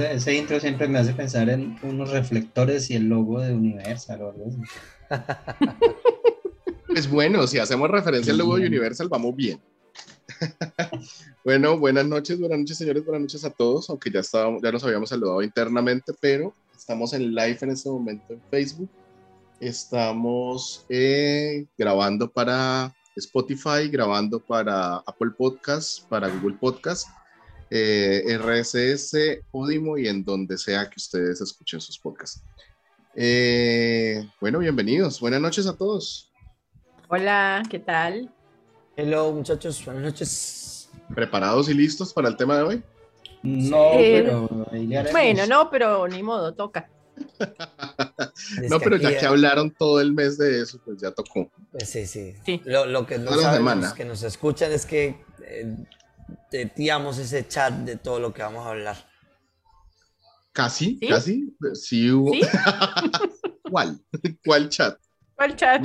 Ese, intro siempre me hace pensar en unos reflectores y el logo de Universal o algo así. Es bueno, si hacemos referencia al logo de Universal, vamos bien. bueno, buenas noches, buenas noches, señores, buenas noches a todos, aunque ya, estábamos, ya nos habíamos saludado internamente, pero estamos en live en este momento en Facebook. Estamos eh, grabando para Spotify, grabando para Apple Podcast, para Google Podcast, eh, RSS, Podimo y en donde sea que ustedes escuchen sus podcasts. Eh, bueno, bienvenidos. Buenas noches a todos. Hola, ¿qué tal? Hello, muchachos, buenas noches. ¿Preparados y listos para el tema de hoy? No, pero. Bueno, no, pero ni modo, toca. no, pero ya que hablaron todo el mes de eso, pues ya tocó. Pues sí, sí. Lo, que no sabemos, que nos escuchan es que eh, ese chat de todo lo que vamos a hablar. Casi, casi. Sí hubo. ¿Cuál? ¿Cuál chat? ¿Cuál chat?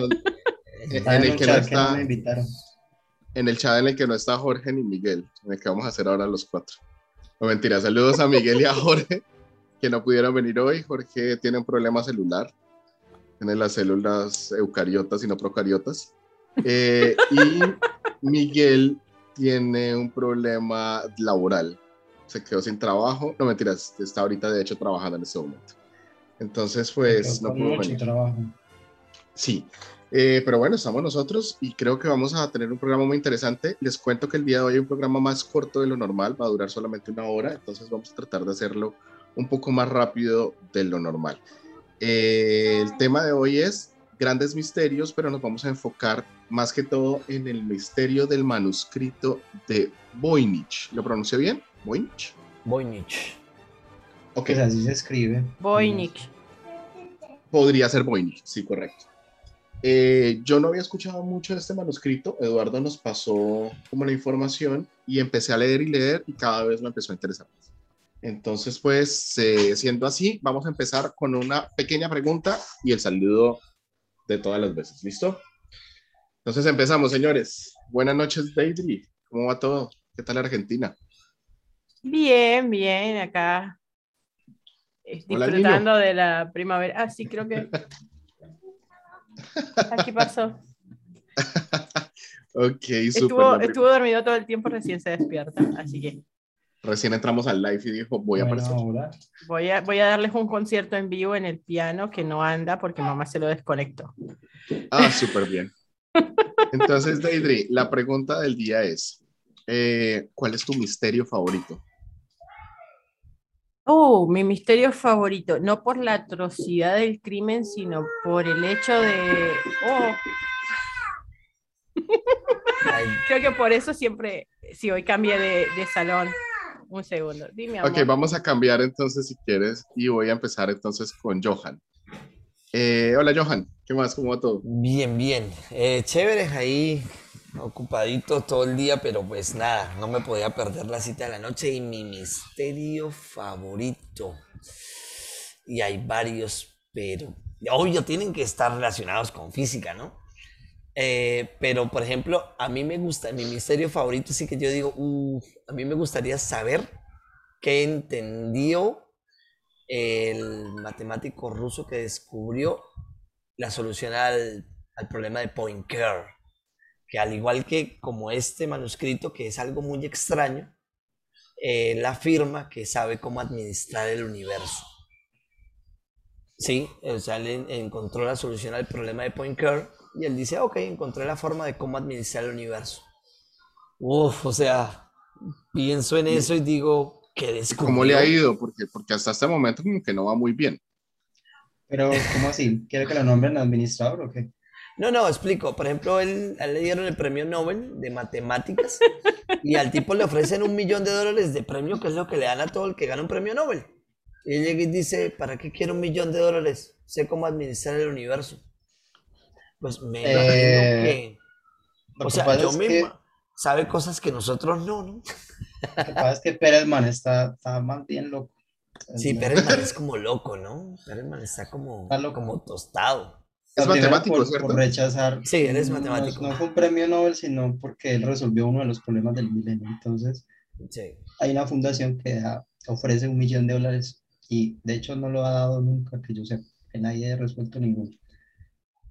en el que no está. En el chat en el que no está Jorge ni Miguel, en el que vamos a hacer ahora los cuatro. No mentira, saludos a Miguel y a Jorge, que no pudieron venir hoy. Jorge tiene un problema celular, tiene las células eucariotas y no procariotas. Eh, y Miguel tiene un problema laboral. Se quedó sin trabajo. No mentiras, está ahorita de hecho trabajando en este momento. Entonces, pues no pudo venir. Trabajo. Sí, eh, pero bueno, estamos nosotros y creo que vamos a tener un programa muy interesante. Les cuento que el día de hoy hay un programa más corto de lo normal, va a durar solamente una hora, entonces vamos a tratar de hacerlo un poco más rápido de lo normal. Eh, el tema de hoy es grandes misterios, pero nos vamos a enfocar más que todo en el misterio del manuscrito de Voynich. ¿Lo pronuncio bien? Voynich. Voynich. Ok. Pues así se escribe. Voynich. Podría ser Voynich, sí, correcto. Eh, yo no había escuchado mucho de este manuscrito, Eduardo nos pasó como la información y empecé a leer y leer y cada vez me empezó a interesar más. Entonces, pues, eh, siendo así, vamos a empezar con una pequeña pregunta y el saludo de todas las veces. ¿Listo? Entonces empezamos, señores. Buenas noches, Daisy. ¿Cómo va todo? ¿Qué tal Argentina? Bien, bien, acá. Disfrutando de la primavera. Ah, sí, creo que Aquí pasó. ok, estuvo, estuvo dormido todo el tiempo, recién se despierta, así que. Recién entramos al live y dijo, voy a aparecer. Voy a, voy a darles un concierto en vivo en el piano que no anda porque mamá se lo desconectó. Ah, súper bien. Entonces, Deidre, la pregunta del día es, eh, ¿cuál es tu misterio favorito? Oh, mi misterio favorito, no por la atrocidad del crimen, sino por el hecho de... Oh. Creo que por eso siempre, si hoy cambié de, salón, un segundo, dime. Ok, vamos a cambiar entonces si quieres y voy a empezar entonces con Johan. Eh, hola Johan, ¿qué más? ¿Cómo va todo? Bien, bien. Eh, chévere, ahí ocupadito todo el día, pero pues nada, no me podía perder la cita de la noche y mi misterio favorito. Y hay varios, pero obvio tienen que estar relacionados con física, ¿no? Eh, pero por ejemplo, a mí me gusta, mi misterio favorito sí que yo digo, a mí me gustaría saber qué entendió el matemático ruso que descubrió la solución al, al problema de Poincare que al igual que como este manuscrito, que es algo muy extraño, él afirma que sabe cómo administrar el universo. Sí, o sea, él encontró la solución al problema de Poincare y él dice, ok, encontré la forma de cómo administrar el universo. Uf, o sea, pienso en eso y digo, ¿qué descubrió? ¿Cómo le ha ido? Porque, porque hasta este momento como que no va muy bien. Pero, ¿cómo así? ¿Quiere que lo nombren administrador o qué? No, no, explico. Por ejemplo, él, le dieron el premio Nobel de matemáticas y al tipo le ofrecen un millón de dólares de premio, que es lo que le dan a todo el que gana un premio Nobel. Y él llega y dice, ¿para qué quiero un millón de dólares? Sé cómo administrar el universo. Pues me imagino eh, que... O sea, yo mismo... Sabe cosas que nosotros no, ¿no? Lo que pasa es que Perelman está, está más bien loco. Sí, Perelman es como loco, ¿no? Perelman está como, como tostado. Es matemático, por, ¿cierto? Por rechazar. Sí, él es matemático. No, fue un premio Nobel, sino porque él resolvió uno de los problemas del milenio. Entonces, hay una fundación que da ofrece un millón de dólares y de hecho no lo ha dado nunca, que yo sé, que nadie haya resuelto ninguno.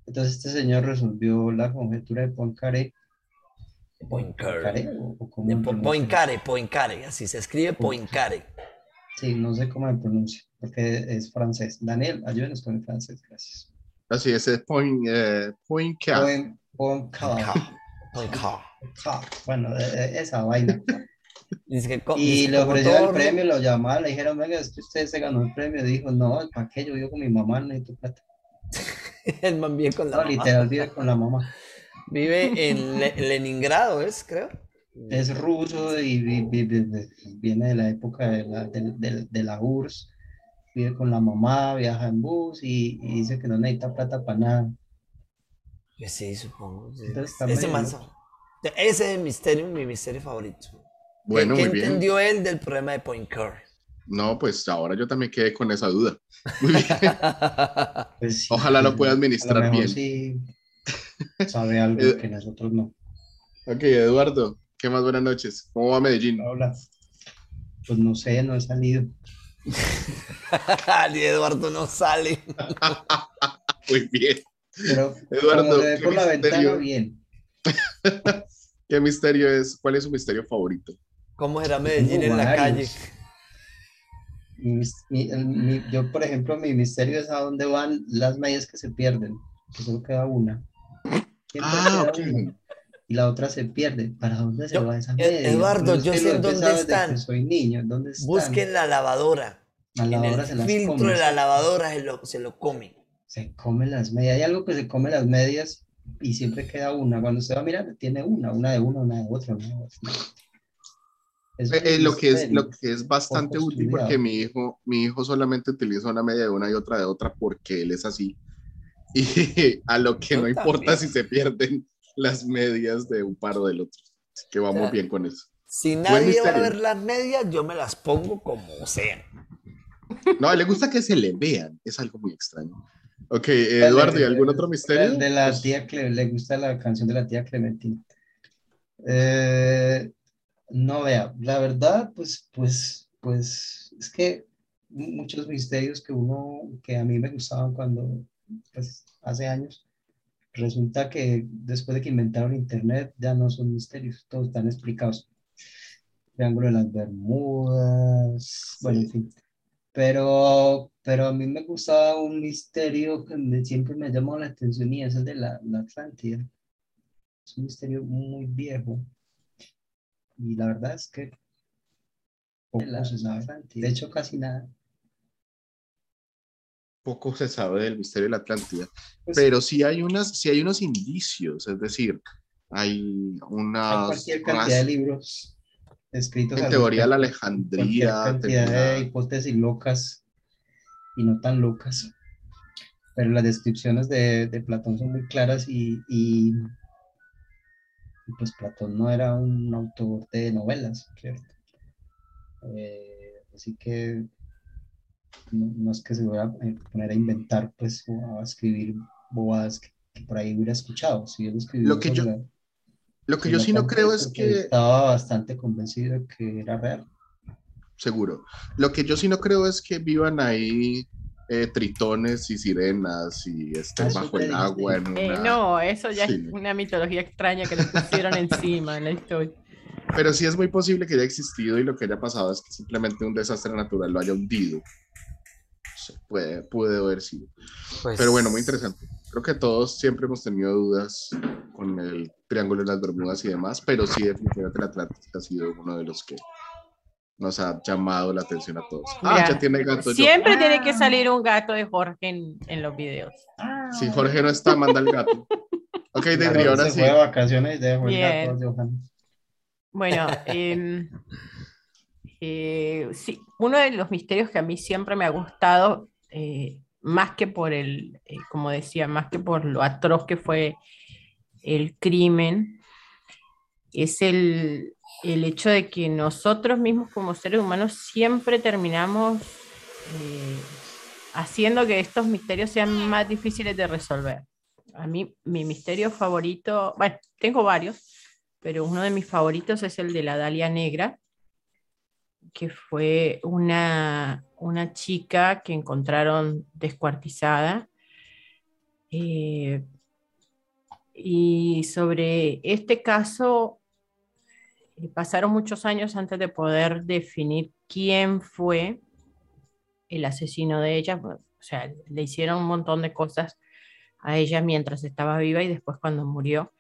Entonces este señor resolvió la conjetura de Poincaré. Poincaré. Poincaré, Poincaré, así se escribe Poincaré. Sí, no sé cómo se pronuncia, porque es francés. Daniel, ayúdenos con el francés, gracias. Así es, es Point, eh, Poincaré. Bueno, e, e, esa vaina. y le ofrecieron el premio, lo llamaron, le dijeron, venga, es que usted se ganó el premio. Dijo, no, ¿para qué? Yo vivo con mi mamá, no necesito plata. el man vive con la no, literal vive con la mamá. Vive en Leningrado, ¿es? Creo. Es ruso y, viene de la época de la, de, de la URSS. Vive con la mamá, viaja en bus y, dice que no necesita plata para nada. Pues sí, supongo. ese, ese es el misterio, mi misterio favorito. Bueno, ¿Qué, entendió él del problema de Point Curry? No, pues ahora yo también quedé con esa duda. Pues Ojalá lo pueda administrar bien. Sí, sabe algo que nosotros no. Ok, Eduardo, ¿qué más buenas noches? ¿Cómo va Medellín? Hola. Pues no sé, no he salido. Ni Eduardo no sale. Muy bien. Pero Eduardo, por la ventana, bien. ¿Qué misterio es? ¿Cuál es su misterio favorito? ¿Cómo era Medellín en la calle? yo, por ejemplo, mi misterio es a dónde van las medias que se pierden, que solo queda una. Ah, Y la otra se pierde. ¿Para dónde se va esa eh, media? Eduardo, yo sé dónde están. Soy niño, ¿dónde están? Busquen la lavadora. La lavadora se las filtro de la lavadora se lo, se lo come. Se come las medias. Hay algo que se come las medias y siempre queda una. Cuando se va a mirar, tiene una, una de uno, una de otra, una de otra. Es eh, eh, lo, que es, lo que es bastante útil porque mi hijo, mi hijo solamente utiliza una media de una y otra de otra porque él es así. Y a lo que no importa si se pierden las medias de un paro del otro. Así que vamos bien con eso. Si nadie va a ver las medias, yo me las pongo como sea. No, le gusta que se le vean. Es algo muy extraño. Ok, Eduardo, ¿y algún otro misterio? De la tía le gusta la canción de la tía Clementina. Eh, no vea, la verdad, pues, pues, pues, es que muchos misterios que uno, que a mí me gustaban cuando, pues, hace años, resulta que después de que inventaron Internet ya no son misterios, todos están explicados. Triángulo de las Bermudas, bueno, en fin. Pero, pero a mí me gustaba un misterio que siempre me llamó la atención y es el de la, la Atlántida. Es un misterio muy viejo y la verdad es que poco se sabe. De hecho, casi nada. Poco se sabe del misterio de la Atlántida. Pues pero sí hay, unas, sí hay unos indicios, es decir, hay una cualquier cantidad de libros escritos. En teoría de la Alejandría. cantidad de hipótesis locas y no tan locas. Pero las descripciones de, de Platón son muy claras y, y pues Platón no era un autor de novelas, ¿cierto? Eh, así que no, es que se voy a eh, poner a inventar, pues, o a escribir bobadas que, por ahí hubiera escuchado. Si lo que yo, lo que yo sí no creo es que... Estaba bastante convencido de que era real. Seguro. Lo que yo sí no creo es que vivan ahí eh, tritones y sirenas y estén bajo el agua. En eh, no, eso ya es una mitología extraña que le pusieron encima en la historia. Pero sí es muy posible que haya existido y lo que haya pasado es que simplemente un desastre natural lo haya hundido. Puede, puede haber sido. Pues Pero bueno, muy interesante. Creo que todos siempre hemos tenido dudas con el Triángulo de las Bermudas y demás, pero sí definitivamente el Atlántico ha sido uno de los que nos ha llamado la atención a todos. ah, ya tiene gato. Siempre tiene que salir un gato de Jorge en, en los videos. Si Jorge no está, manda el gato. Ok, Dendry, ahora sí. vacaciones dejo el gato de Bueno, eh, eh, sí, uno de los misterios que a mí siempre me ha gustado, eh, más que por el, eh, como decía, más que por lo atroz que fue el crimen, es el, el hecho de que nosotros mismos como seres humanos siempre terminamos haciendo que estos misterios sean más difíciles de resolver. A mí mi misterio favorito, bueno, tengo varios, pero uno de mis favoritos es el de la Dalia Negra. Que fue una, una chica que encontraron descuartizada. Eh, y sobre este caso, eh, pasaron muchos años antes de poder definir quién fue el asesino de ella. O sea, le hicieron un montón de cosas a ella mientras estaba viva y después cuando murió.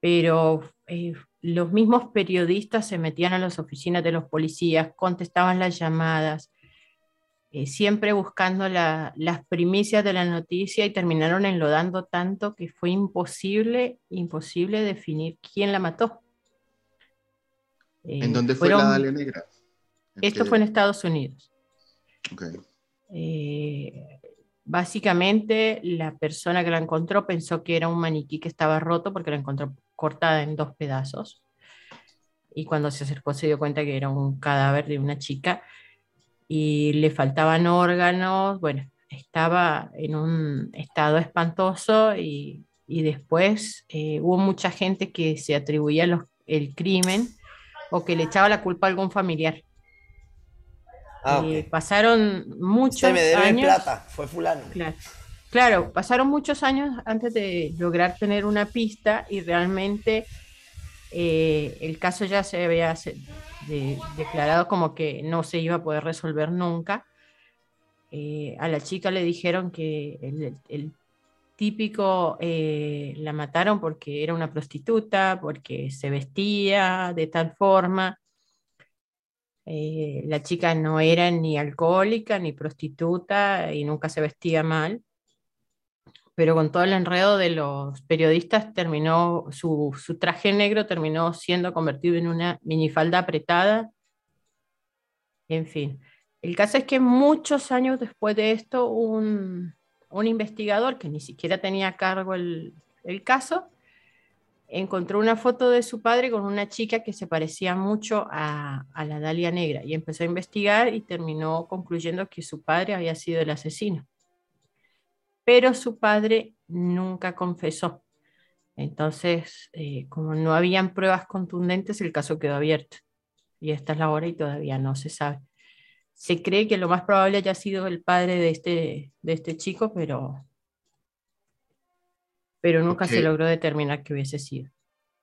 Pero eh, los mismos periodistas se metían a las oficinas de los policías, contestaban las llamadas, eh, siempre buscando las primicias de la noticia y terminaron enlodando tanto que fue imposible, imposible definir quién la mató. ¿En dónde fue la Dalia Negra? Esto fue en Estados Unidos. Eh, básicamente, la persona que la encontró pensó que era un maniquí que estaba roto porque la encontró cortada en dos pedazos. Y cuando se acercó se dio cuenta que era un cadáver de una chica y le faltaban órganos, bueno, estaba en un estado espantoso y, y después eh, hubo mucha gente que se atribuía los, el crimen o que le echaba la culpa a algún familiar. Ah, eh, pasaron muchos me años. plata, fue fulano. Claro, claro, pasaron muchos años antes de lograr tener una pista y realmente eh, el caso ya se había declarado como que no se iba a poder resolver nunca. Eh, a la chica le dijeron que el, típico eh, la mataron porque era una prostituta, porque se vestía de tal forma. la chica no era ni alcohólica ni prostituta y nunca se vestía mal pero con todo el enredo de los periodistas terminó, su, traje negro terminó siendo convertido en una minifalda apretada. En fin, el caso es que muchos años después de esto, un, investigador que ni siquiera tenía cargo el, caso, encontró una foto de su padre con una chica que se parecía mucho a, a, la Dalia Negra y empezó a investigar y terminó concluyendo que su padre había sido el asesino pero su padre nunca confesó. Entonces, eh, como no habían pruebas contundentes, el caso quedó abierto. Y esta es la hora y todavía no se sabe. Se cree que lo más probable haya sido el padre de este, de este chico, pero, pero nunca se logró determinar que hubiese sido.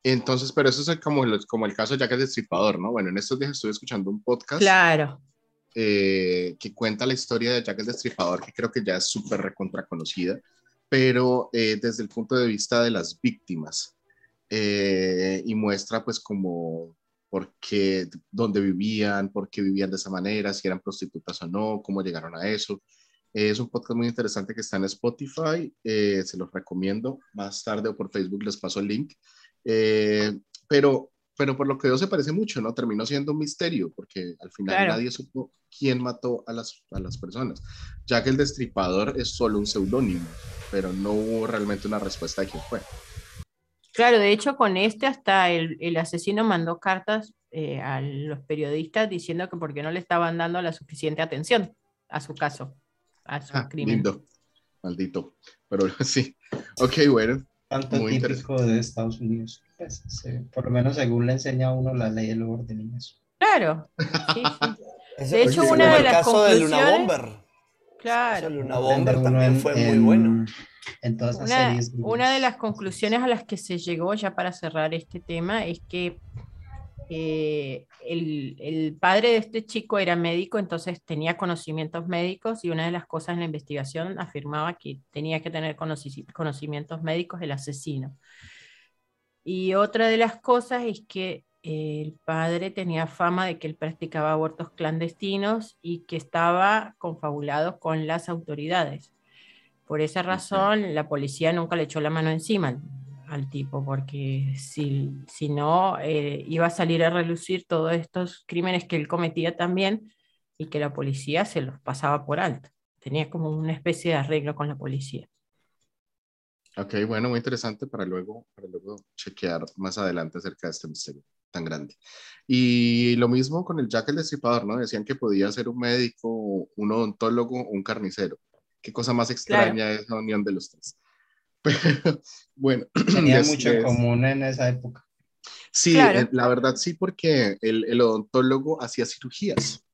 Entonces, pero eso es como, como el caso ya que es destripador, ¿no? Bueno, en estos días estuve escuchando un podcast. Claro. Eh, que cuenta la historia de Jack el Destripador, que creo que ya es súper recontra conocida, pero eh, desde el punto de vista de las víctimas. Eh, y muestra pues como por qué, dónde vivían, por qué vivían de esa manera, si eran prostitutas o no, cómo llegaron a eso. Es un podcast muy interesante que está en Spotify, se los recomiendo. Más tarde o por Facebook les paso el link. pero pero por lo que veo se parece mucho, ¿no? Terminó siendo un misterio, porque al final nadie supo quién mató a las, a las personas, ya que el destripador es solo un seudónimo, pero no hubo realmente una respuesta de quién fue. Claro, de hecho con este hasta el, el asesino mandó cartas eh, a los periodistas diciendo que porque no le estaban dando la suficiente atención a su caso, a su ah, crimen. Lindo, maldito, pero sí, ok, bueno. Tanto típico de Estados Unidos. Pues, por lo menos según le enseña a uno la ley del orden y eso. Claro. Sí, sí. de hecho, una de las caso conclusiones... de Luna Bomber. Claro. Luna Bomber también fue muy bueno. En todas las una, series. Una de las conclusiones a las que se llegó ya para cerrar este tema es que eh, el, el, padre de este chico era médico, entonces tenía conocimientos médicos y una de las cosas en la investigación afirmaba que tenía que tener conocimientos médicos el asesino. Y otra de las cosas es que el padre tenía fama de que él practicaba abortos clandestinos y que estaba confabulado con las autoridades. Por esa razón, la policía nunca le echó la mano encima al tipo, porque si, si no, eh, iba a salir a relucir todos estos crímenes que él cometía también y que la policía se los pasaba por alto. Tenía como una especie de arreglo con la policía. Ok, bueno, muy interesante para luego, para luego chequear más adelante acerca de este misterio tan grande. Y lo mismo con el Jack el Destripador, ¿no? Decían que podía ser un médico, un odontólogo, un carnicero. Qué cosa más extraña es la unión de los tres. bueno. Tenía mucho en común en esa época. Sí, eh, la verdad sí, porque el, el, odontólogo hacía cirugías,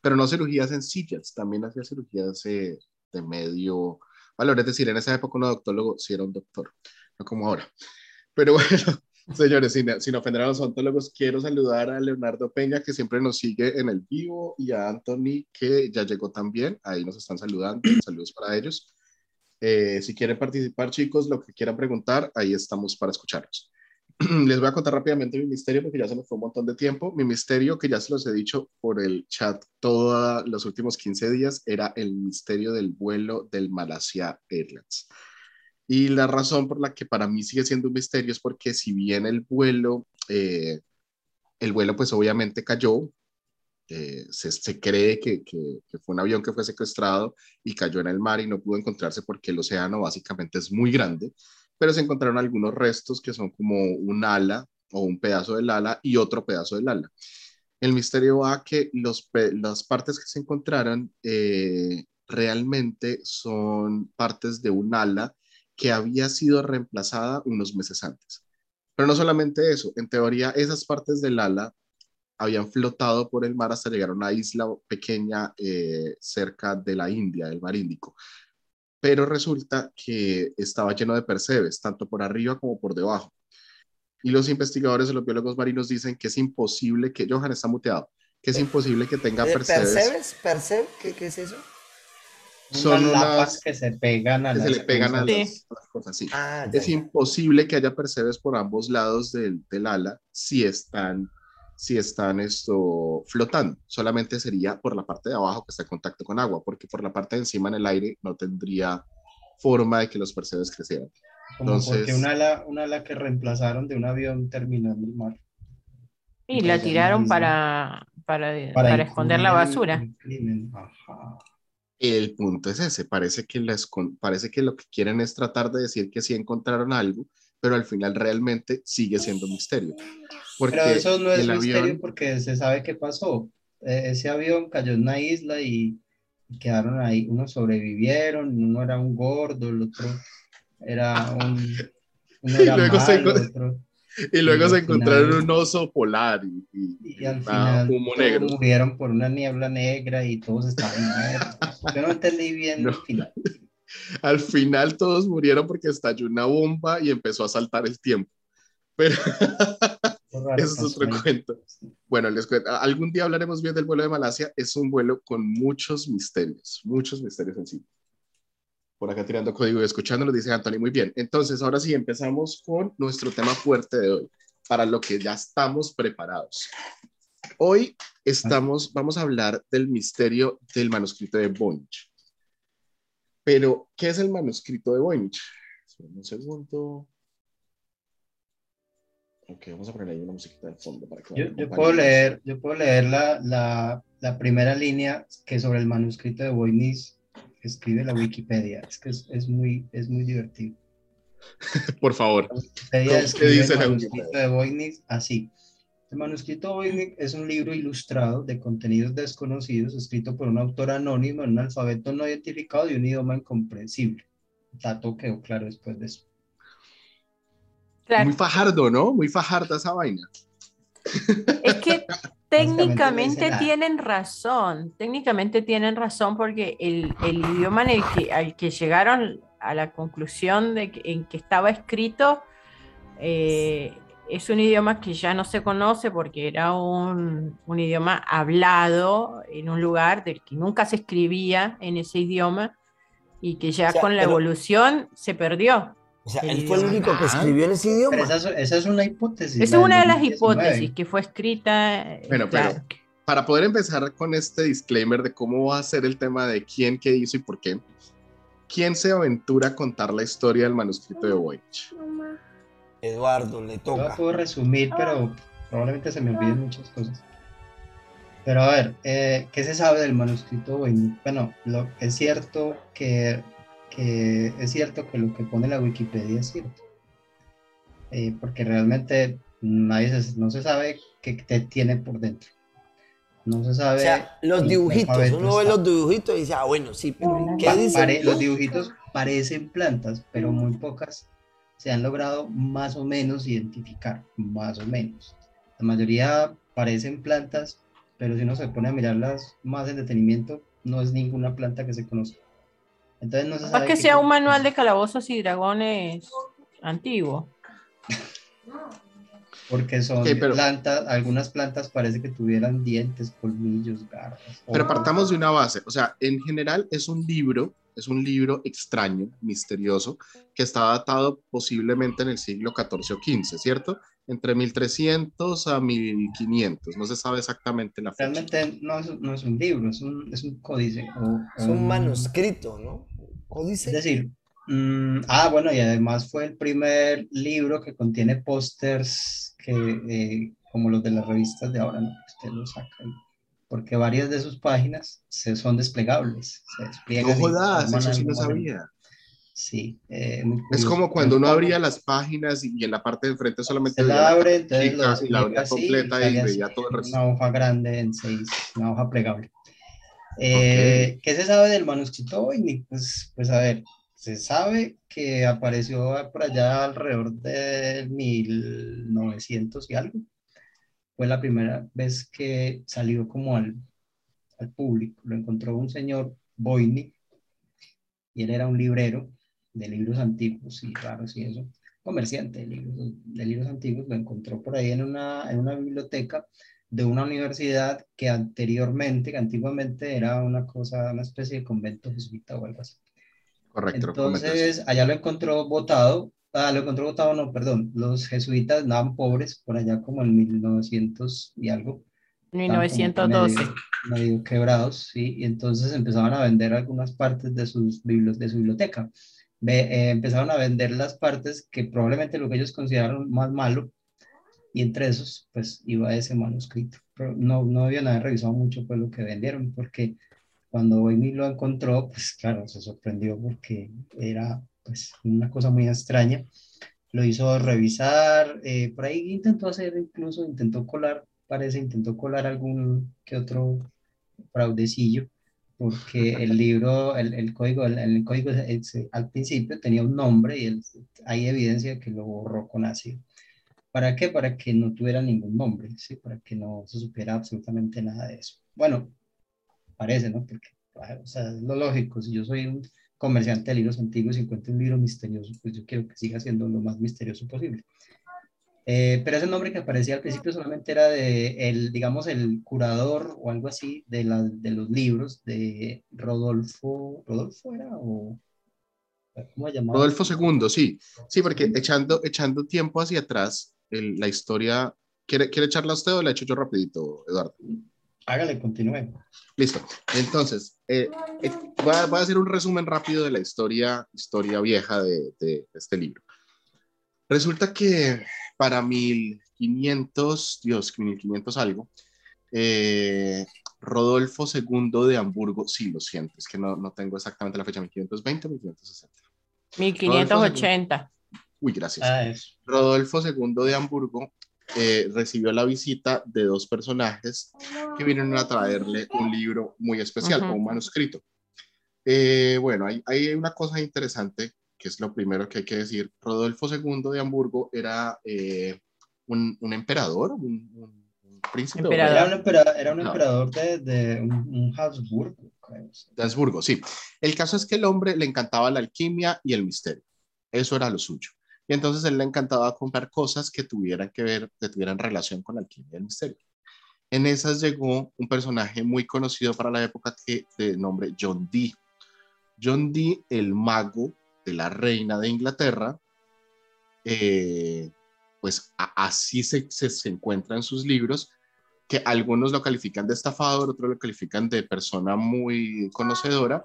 pero no cirugías sencillas, también hacía cirugías eh, de medio valor, es decir, en esa época un odontólogo sí era un doctor, no como ahora. Pero bueno, señores, sin, sin ofender a los odontólogos, quiero saludar a Leonardo Peña, que siempre nos sigue en el vivo, y a Anthony, que ya llegó también, ahí nos están saludando, saludos para ellos. Eh, si quieren participar, chicos, lo que quieran preguntar, ahí estamos para escucharlos. Les voy a contar rápidamente mi misterio porque ya se nos fue un montón de tiempo. Mi misterio, que ya se los he dicho por el chat todos los últimos 15 días, era el misterio del vuelo del Malasia Airlines. Y la razón por la que para mí sigue siendo un misterio es porque si bien el vuelo, eh, el vuelo pues obviamente cayó, eh, se, cree que, fue un avión que fue secuestrado y cayó en el mar y no pudo encontrarse porque el océano básicamente es muy grande, pero se encontraron algunos restos que son como un ala o un pedazo del ala y otro pedazo del ala. El misterio va que los, las partes que se encontraron eh, realmente son partes de un ala que había sido reemplazada unos meses antes. Pero no solamente eso, en teoría esas partes del ala habían flotado por el mar hasta llegar a una isla pequeña eh, cerca de la India, del mar Índico. Pero resulta que estaba lleno de percebes, tanto por arriba como por debajo. Y los investigadores de los biólogos marinos dicen que es imposible que, Johan está muteado, que es imposible que tenga percebes. ¿Percebes? ¿Percebe? ¿Qué, es eso? Son unas lapas que se pegan a, las, se le pegan a, las, cosas. Sí. Ah, es imposible que haya percebes por ambos lados del, del ala si están si están esto flotando. Solamente sería por la parte de abajo que está en contacto con agua, porque por la parte de encima en el aire no tendría forma de que los percebes crecieran. Entonces, porque una ala, una ala que reemplazaron de un avión terminando el mar. Y la tiraron para, para, para, esconder la basura. El punto es ese, parece que, les, parece que lo que quieren es tratar de decir que sí encontraron algo, pero al final realmente sigue siendo un misterio. pero eso no es misterio porque se sabe qué pasó. E, ese avión cayó en una isla y quedaron ahí, unos sobrevivieron, uno era un gordo, el otro era un... Uno era y luego se, y luego se encontraron un oso polar y, y, al final humo negro. murieron por una niebla negra y todos estaban muertos. Yo no entendí bien el final. Al final todos murieron porque estalló una bomba y empezó a saltar el tiempo. Pero eso es otro cuento. Bueno, les cuento. Algún día hablaremos bien del vuelo de Malasia. Es un vuelo con muchos misterios, muchos misterios en sí. Por acá tirando código y escuchándolo, dice Anthony. Muy bien. Entonces, ahora sí, empezamos con nuestro tema fuerte de hoy, para lo que ya estamos preparados. Hoy estamos, vamos a hablar del misterio del manuscrito de Voynich. Pero, ¿qué es el manuscrito de Voynich? Un segundo. Ok, vamos a poner ahí una musiquita de fondo para que yo, yo puedo leer, yo puedo leer la, la, la, primera línea que sobre el manuscrito de Voynich escribe la Wikipedia. Es que es, es muy, es muy divertido. Por favor. ¿Qué dice el manuscrito de Voynich así. El manuscrito Voynich es un libro ilustrado de contenidos desconocidos escrito por un autor anónimo en un alfabeto no identificado y un idioma incomprensible. Dato quedó claro después de eso. Muy fajardo, ¿no? Muy fajarda esa vaina. Es que técnicamente tienen razón, técnicamente tienen razón porque el, idioma en el que, al que llegaron a la conclusión de que, en que estaba escrito eh, es un idioma que ya no se conoce porque era un, idioma hablado en un lugar del que nunca se escribía en ese idioma y que ya con la evolución se perdió. O sea, él fue el único que escribió en ese idioma. esa, es una hipótesis. Esa es una de las hipótesis que fue escrita. Eh, bueno, pero para poder empezar con este disclaimer de cómo va a ser el tema de quién, qué hizo y por qué, ¿quién se aventura a contar la historia del manuscrito de Voynich? Eduardo, le toca. No puedo resumir, pero probablemente se me olviden muchas cosas. Pero a ver, eh, ¿qué se sabe del manuscrito Bueno, lo, es cierto que, que, es cierto que lo que pone la Wikipedia es cierto. Eh, porque realmente nadie no se sabe qué te tiene por dentro. No se sabe. O sea, los dibujitos, uno ve los dibujitos y dice, ah, bueno, sí, pero ¿qué dice? los dibujitos parecen plantas, pero muy pocas se han logrado más o menos identificar, más o menos. La mayoría parecen plantas, pero si uno se pone a mirarlas más en detenimiento, no es ninguna planta que se conozca. Entonces no se sabe. que sea un manual de calabozos y dragones antiguo. Porque son plantas, algunas plantas parece que tuvieran dientes, colmillos, garras. Pero partamos de una base, o sea, en general es un libro, es un libro extraño, misterioso, que está datado posiblemente en el siglo XIV o XV, ¿cierto? Entre 1300 a 1500, no se sabe exactamente la fecha. Realmente no es, no es un libro, es un, es un códice. es un manuscrito, ¿no? Códice. Es decir, Mm, ah, bueno, y además fue el primer libro que contiene pósters que, eh, como los de las revistas de ahora, ¿no? Usted lo saca porque varias de sus páginas se, son desplegables. Se despliegan no jodas, eso sí lo sabía. Sí. Eh, es como cuando uno abría las páginas y en la parte de enfrente solamente se la abre, entonces y la abría completa y, veía todo el resto. Una hoja grande en seis, una hoja plegable. Eh, ¿Qué se sabe del manuscrito hoy? Pues, pues a ver, se sabe que apareció por allá alrededor de 1900 y algo. Fue la primera vez que salió como al, al público. Lo encontró un señor Boyne y él era un librero de libros antiguos y raros y eso, comerciante de libros, de libros antiguos. Lo encontró por ahí en una, en una biblioteca de una universidad que anteriormente, que antiguamente era una cosa, una especie de convento jesuita o algo así. Correcto. Entonces, allá lo encontró votado, ah, lo encontró votado, no, perdón, los jesuitas andaban pobres por allá como en 1900 y algo. 1912. Medio, quebrados, sí, y entonces empezaban a vender algunas partes de, sus de su biblioteca. Eh, empezaron a vender las partes que probablemente lo que ellos consideraron más malo, y entre esos, pues iba ese manuscrito. Pero no, no habían haber revisado mucho pues lo que vendieron, porque cuando Amy lo encontró, pues claro, se sorprendió porque era pues una cosa muy extraña. Lo hizo revisar, eh, por ahí intentó hacer incluso, intentó colar, parece, intentó colar algún que otro fraudecillo, porque el libro, el, el código, el, el código al principio tenía un nombre y hay evidencia que lo borró con ácido. ¿Para qué? Para que no tuviera ningún nombre, ¿sí? Para que no se supiera absolutamente nada de eso. Bueno, parece, ¿no? Porque, o sea, es lo lógico, si yo soy un comerciante de libros antiguos y encuentro un libro misterioso, pues yo quiero que siga siendo lo más misterioso posible. Eh, pero ese nombre que aparecía al principio solamente era de, el, digamos, el curador o algo así de, la, de los libros de Rodolfo, ¿Rodolfo era o...? ¿Cómo se llamaba? Rodolfo II, sí. Sí, porque echando, echando tiempo hacia atrás, la historia... ¿Quiere, ¿Quiere echarla usted o la echo yo rapidito, Eduardo? Hágale, continúe. Listo. Entonces, eh, eh, voy, a, hacer un resumen rápido de la historia, historia vieja de, este libro. Resulta que para 1500, Dios, 1500 algo, eh, Rodolfo II de Hamburgo, sí, lo siento, es que no, no tengo exactamente la fecha, 1520 o 1560. 1580. Uy, gracias. Ah, Rodolfo II de Hamburgo eh, recibió la visita de dos personajes que vinieron a traerle un libro muy especial, un manuscrito. Eh, bueno, hay, hay, una cosa interesante que es lo primero que hay que decir. Rodolfo II de Hamburgo era eh, un, un, emperador, un, príncipe. Era un, emperador, era un emperador de, de un, Habsburgo. De Habsburgo, sí. El caso es que el hombre le encantaba la alquimia y el misterio. Eso era lo suyo. Y entonces él le encantaba comprar cosas que tuvieran que ver, que tuvieran relación con la alquimia y el misterio. En esas llegó un personaje muy conocido para la época que, de nombre John Dee. John Dee, el mago de la reina de Inglaterra, eh, pues así se, se, se, encuentra en sus libros, que algunos lo califican de estafador, otros lo califican de persona muy conocedora,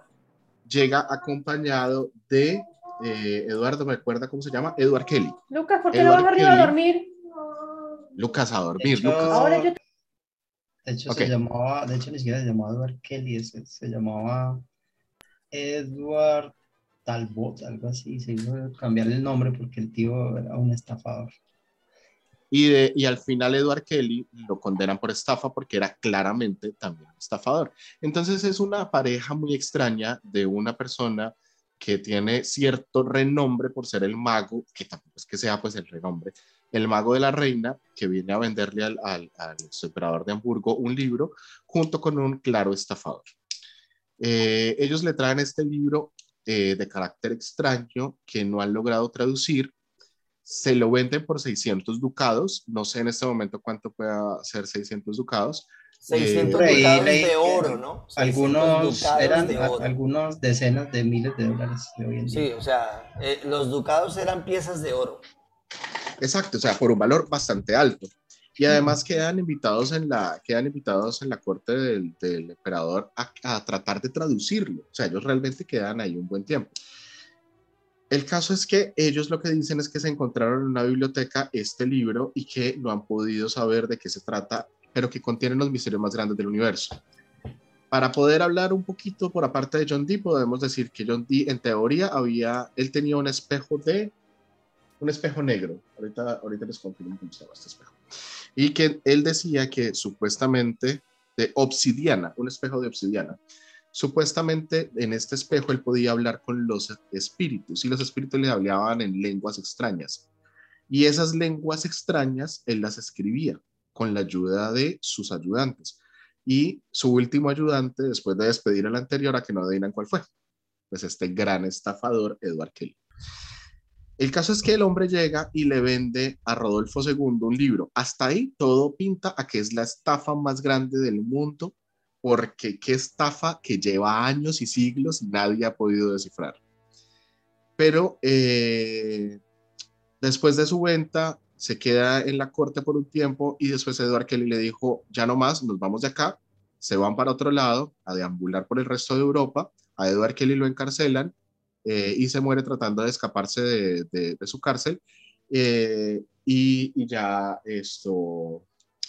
llega acompañado de eh, Eduardo, ¿me acuerda cómo se llama? Edward Kelly. Lucas, ¿por qué no vas arriba a dormir? Lucas a dormir, de hecho, Ahora yo... De hecho, se llamaba, de hecho, ni siquiera se llamaba Edward Kelly, se, se llamaba Edward Talbot, algo así. Se hizo cambiarle el nombre porque el tío era un estafador. Y, de, y al final Edward Kelly lo condenan por estafa porque era claramente también estafador. Entonces es una pareja muy extraña de una persona que tiene cierto renombre por ser el mago, que tampoco es que sea pues el renombre, el mago de la reina, que viene a venderle al, al, emperador de Hamburgo un libro junto con un claro estafador. Eh, ellos le traen este libro eh, de carácter extraño que no han logrado traducir. Se lo venden por 600 ducados. No sé en este momento cuánto pueda ser 600 ducados. 600 eh, ducados de oro, ¿no? Algunos eran algunos decenas de miles de dólares de hoy en día. Sí, o sea, los ducados eran piezas de oro. Exacto, o sea, por un valor bastante alto. Y además quedan invitados en la, quedan invitados en la corte del, del emperador a, a, tratar de traducirlo. O sea, ellos realmente quedan ahí un buen tiempo. El caso es que ellos lo que dicen es que se encontraron en una biblioteca este libro y que no han podido saber de qué se trata, pero que contiene los misterios más grandes del universo. Para poder hablar un poquito por aparte de John Dee, podemos decir que John Dee en teoría había, él tenía un espejo de un espejo negro. Ahorita, ahorita les confirmo cómo se llama este espejo. Y que él decía que supuestamente de obsidiana, un espejo de obsidiana. Supuestamente en este espejo él podía hablar con los espíritus y los espíritus le hablaban en lenguas extrañas. Y esas lenguas extrañas él las escribía con la ayuda de sus ayudantes. Y su último ayudante, después de despedir al anterior, a que no adivinan cuál fue, pues este gran estafador, Edward Kelly. El caso es que el hombre llega y le vende a Rodolfo II un libro. Hasta ahí todo pinta a que es la estafa más grande del mundo, porque qué estafa que lleva años y siglos y nadie ha podido descifrar. Pero eh, después de su venta, se queda en la corte por un tiempo y después Edward Kelly le dijo, ya no más, nos vamos de acá, se van para otro lado a deambular por el resto de Europa, a Edward Kelly lo encarcelan eh, y se muere tratando de escaparse de, su cárcel. Eh, y, ya esto,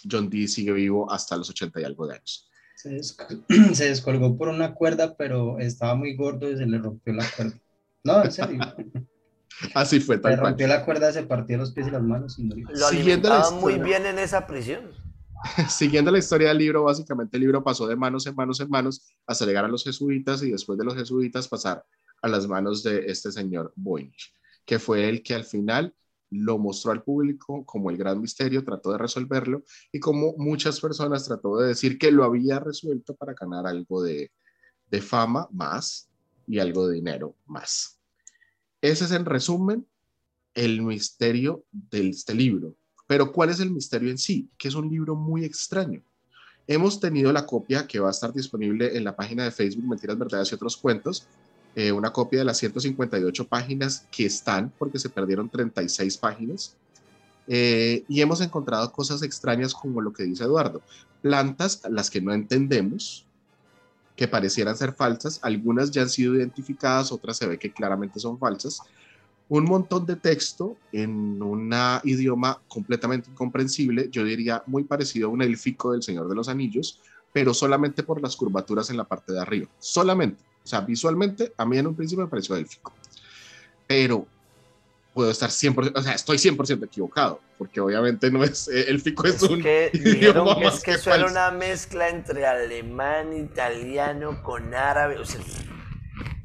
John Dee sigue vivo hasta los 80 y algo de años. Se, descolgó por una cuerda, pero estaba muy gordo y se le rompió la cuerda. No, en serio. Así fue, tal Se rompió la cuerda, se partió los pies y las manos y murió. Lo alimentaban muy bien en esa prisión. Siguiendo la historia del libro, básicamente el libro pasó de manos en manos en manos hasta llegar a los jesuitas y después de los jesuitas pasar a las manos de este señor Voynich, que fue el que al final lo mostró al público como el gran misterio, trató de resolverlo y como muchas personas trató de decir que lo había resuelto para ganar algo de, de fama más y algo de dinero más. Ese es en resumen el misterio de este libro. Pero ¿cuál es el misterio en sí? Que es un libro muy extraño. Hemos tenido la copia que va a estar disponible en la página de Facebook Mentiras, Verdades y otros cuentos, eh, una copia de las 158 páginas que están, porque se perdieron 36 páginas. Eh, y hemos encontrado cosas extrañas como lo que dice Eduardo, plantas las que no entendemos, que parecieran ser falsas, algunas ya han sido identificadas, otras se ve que claramente son falsas, un montón de texto en un idioma completamente incomprensible, yo diría muy parecido a un élfico del Señor de los Anillos, pero solamente por las curvaturas en la parte de arriba, solamente. O sea, visualmente, a mí en un principio me pareció élfico. Pero puedo estar 100%, o sea, estoy 100% equivocado, porque obviamente no es, élfico es, un que idioma es que, eso era una mezcla entre alemán, italiano con árabe, o sea,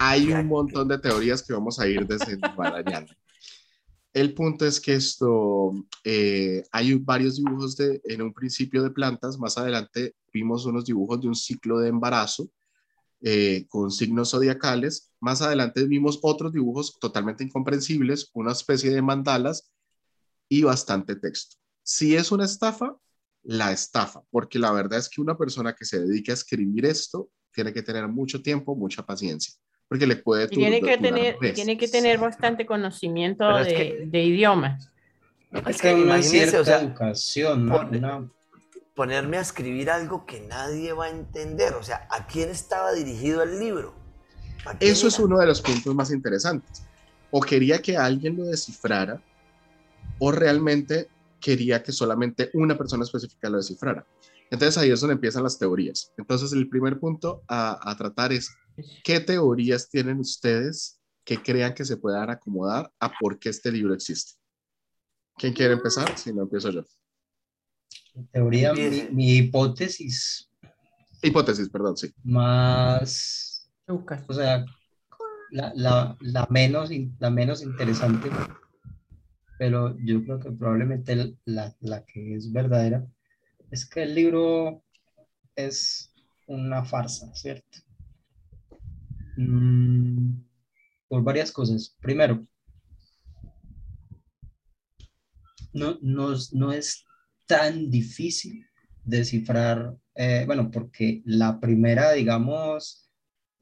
hay un montón de teorías que vamos a ir desenmarañando. El punto es que esto, eh, hay varios dibujos de, en un principio de plantas, más adelante vimos unos dibujos de un ciclo de embarazo, eh, con signos zodiacales. Más adelante vimos otros dibujos totalmente incomprensibles, una especie de mandalas y bastante texto. Si es una estafa, la estafa, porque la verdad es que una persona que se dedique a escribir esto tiene que tener mucho tiempo, mucha paciencia, porque le puede... tiene que, tener, tiene que tener bastante conocimiento de, de, idiomas. Es que una cierta educación, ¿no? Ponerme a escribir algo que nadie va a entender. O sea, ¿a quién estaba dirigido el libro? Eso es uno de los puntos más interesantes. O quería que alguien lo descifrara, o realmente quería que solamente una persona específica lo descifrara. Entonces ahí es donde empiezan las teorías. Entonces el primer punto a, a tratar es, ¿qué teorías tienen ustedes que crean que se puedan acomodar a por qué este libro existe? ¿Quién quiere empezar? Si no, empiezo yo. En teoría, mi, hipótesis. Hipótesis, perdón, sí. Más. O sea, la, la, menos, la menos interesante, pero yo creo que probablemente la, la que es verdadera, es que el libro es una farsa, ¿cierto? Mm, por varias cosas. Primero, no, no, no es tan difícil descifrar, eh, bueno, porque la primera, digamos,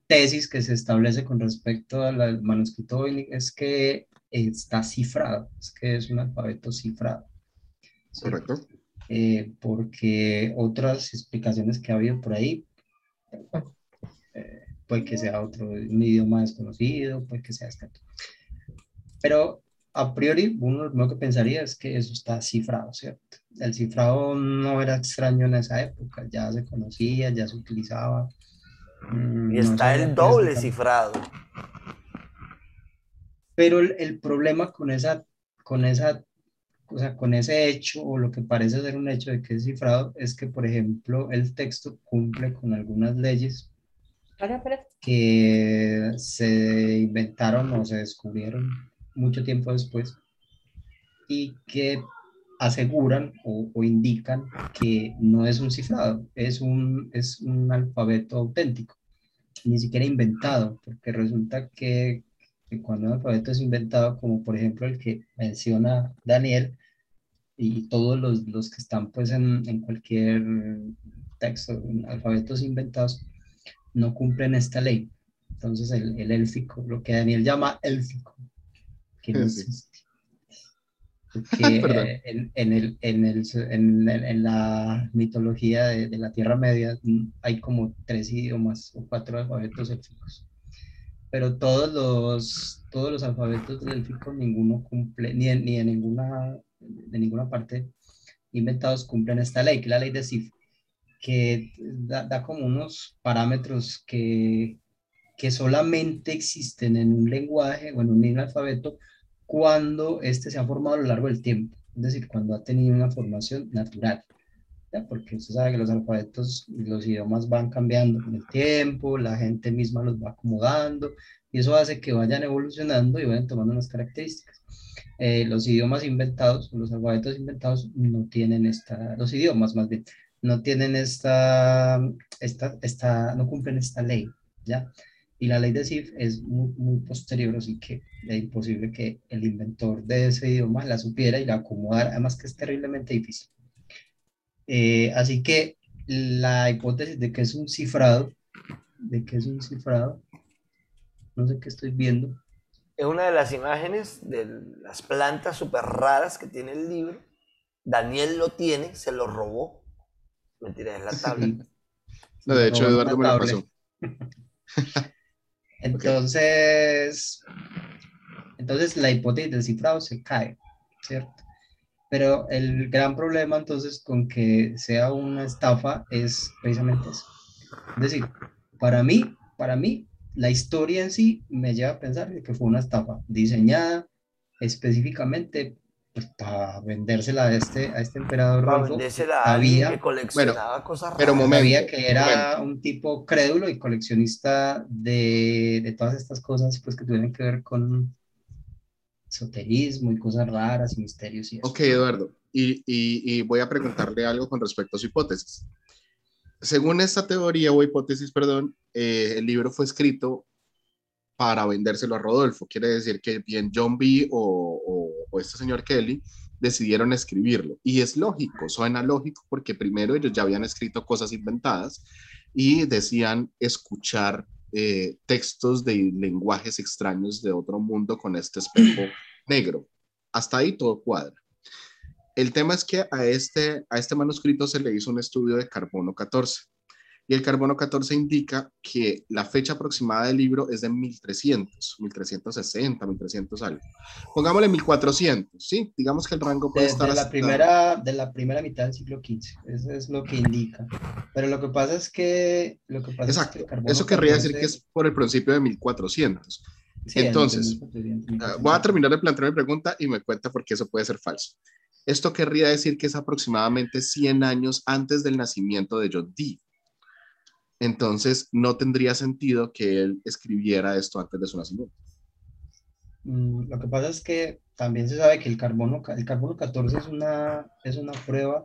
tesis que se establece con respecto al manuscrito es que está cifrado, es que es un alfabeto cifrado. Correcto. Eh, porque otras explicaciones que ha habido por ahí, eh, puede que sea otro, un idioma desconocido, puede que sea este. Pero a priori, uno lo que pensaría es que eso está cifrado, ¿cierto? El cifrado no era extraño en esa época, ya se conocía, ya se utilizaba. Mm, y está el doble cifrado. Pero el, el, problema con esa, con esa, o sea, con ese hecho, o lo que parece ser un hecho de que es cifrado, es que, por ejemplo, el texto cumple con algunas leyes que se inventaron o se descubrieron mucho tiempo después y que aseguran o, indican que no es un cifrado, es un, es un alfabeto auténtico, ni siquiera inventado, porque resulta que, cuando un alfabeto es inventado, como por ejemplo el que menciona Daniel, y todos los, los que están pues en, cualquier texto, en alfabetos inventados, no cumplen esta ley. Entonces el, el élfico, lo que Daniel llama élfico, que no existe. Porque en, en, el, en, el, en, la mitología de, de, la Tierra Media mm, hay como tres idiomas o cuatro alfabetos élficos. Pero todos los, todos los alfabetos del élfico, ninguno cumple, ni, ni en ninguna, de ninguna parte inventados cumplen esta ley, que es la ley de Sif, que da, da como unos parámetros que, que solamente existen en un lenguaje o en un alfabeto cuando este se ha formado a lo largo del tiempo, es decir, cuando ha tenido una formación natural. ¿ya? Porque usted sabe que los alfabetos los idiomas van cambiando con el tiempo, la gente misma los va acomodando y eso hace que vayan evolucionando y vayan tomando unas características. Eh, los idiomas inventados, los alfabetos inventados no tienen esta, los idiomas más bien, no tienen esta, esta, esta no cumplen esta ley, ¿ya? Y la ley de SIF es muy, muy posterior, así que es imposible que el inventor de ese idioma la supiera y la acomodara, además que es terriblemente difícil. Eh, así que la hipótesis de que es un cifrado, de que es un cifrado, no sé qué estoy viendo. Es una de las imágenes de las plantas súper raras que tiene el libro. Daniel lo tiene, se lo robó. Mentira, es la tabla. No, de hecho, Eduardo me lo pasó. Entonces, entonces la hipótesis del cifrado se cae, ¿cierto? Pero el gran problema entonces con que sea una estafa es precisamente eso. Es decir, para mí, para mí, la historia en sí me lleva a pensar que fue una estafa diseñada específicamente pues, para vendérsela a este, a este emperador para vendérsela a había, que coleccionaba cosas pero Momento, que era un tipo crédulo y coleccionista de, de, todas estas cosas pues que tuvieron que ver con esoterismo y cosas raras y misterios y eso. Ok, Eduardo, y, y, y voy a preguntarle algo con respecto a su hipótesis. Según esta teoría o hipótesis, perdón, eh, el libro fue escrito para vendérselo a Rodolfo. Quiere decir que bien John B. o, o, este señor Kelly decidieron escribirlo. Y es lógico, suena lógico porque primero ellos ya habían escrito cosas inventadas y decían escuchar eh, textos de lenguajes extraños de otro mundo con este espejo negro. Hasta ahí todo cuadra. El tema es que a este, a este manuscrito se le hizo un estudio de carbono 14 y el carbono 14 indica que la fecha aproximada del libro es de 1300, 1360, 1300 algo. Pongámosle 1400, ¿sí? Digamos que el rango puede estar... De la, primera, de la primera mitad del siglo XV, eso es lo que indica. Pero lo que pasa es que... Lo que pasa Exacto, es que eso querría decir que es por el principio de 1400. Entonces, ah, voy a terminar de plantear mi pregunta y me cuenta por qué eso puede ser falso. Esto querría decir que es aproximadamente 100 años antes del nacimiento de John Dee. Entonces no tendría sentido que él escribiera esto antes de su nacimiento. Mm, lo que pasa es que también se sabe que el carbono, el carbono 14 es una, es una prueba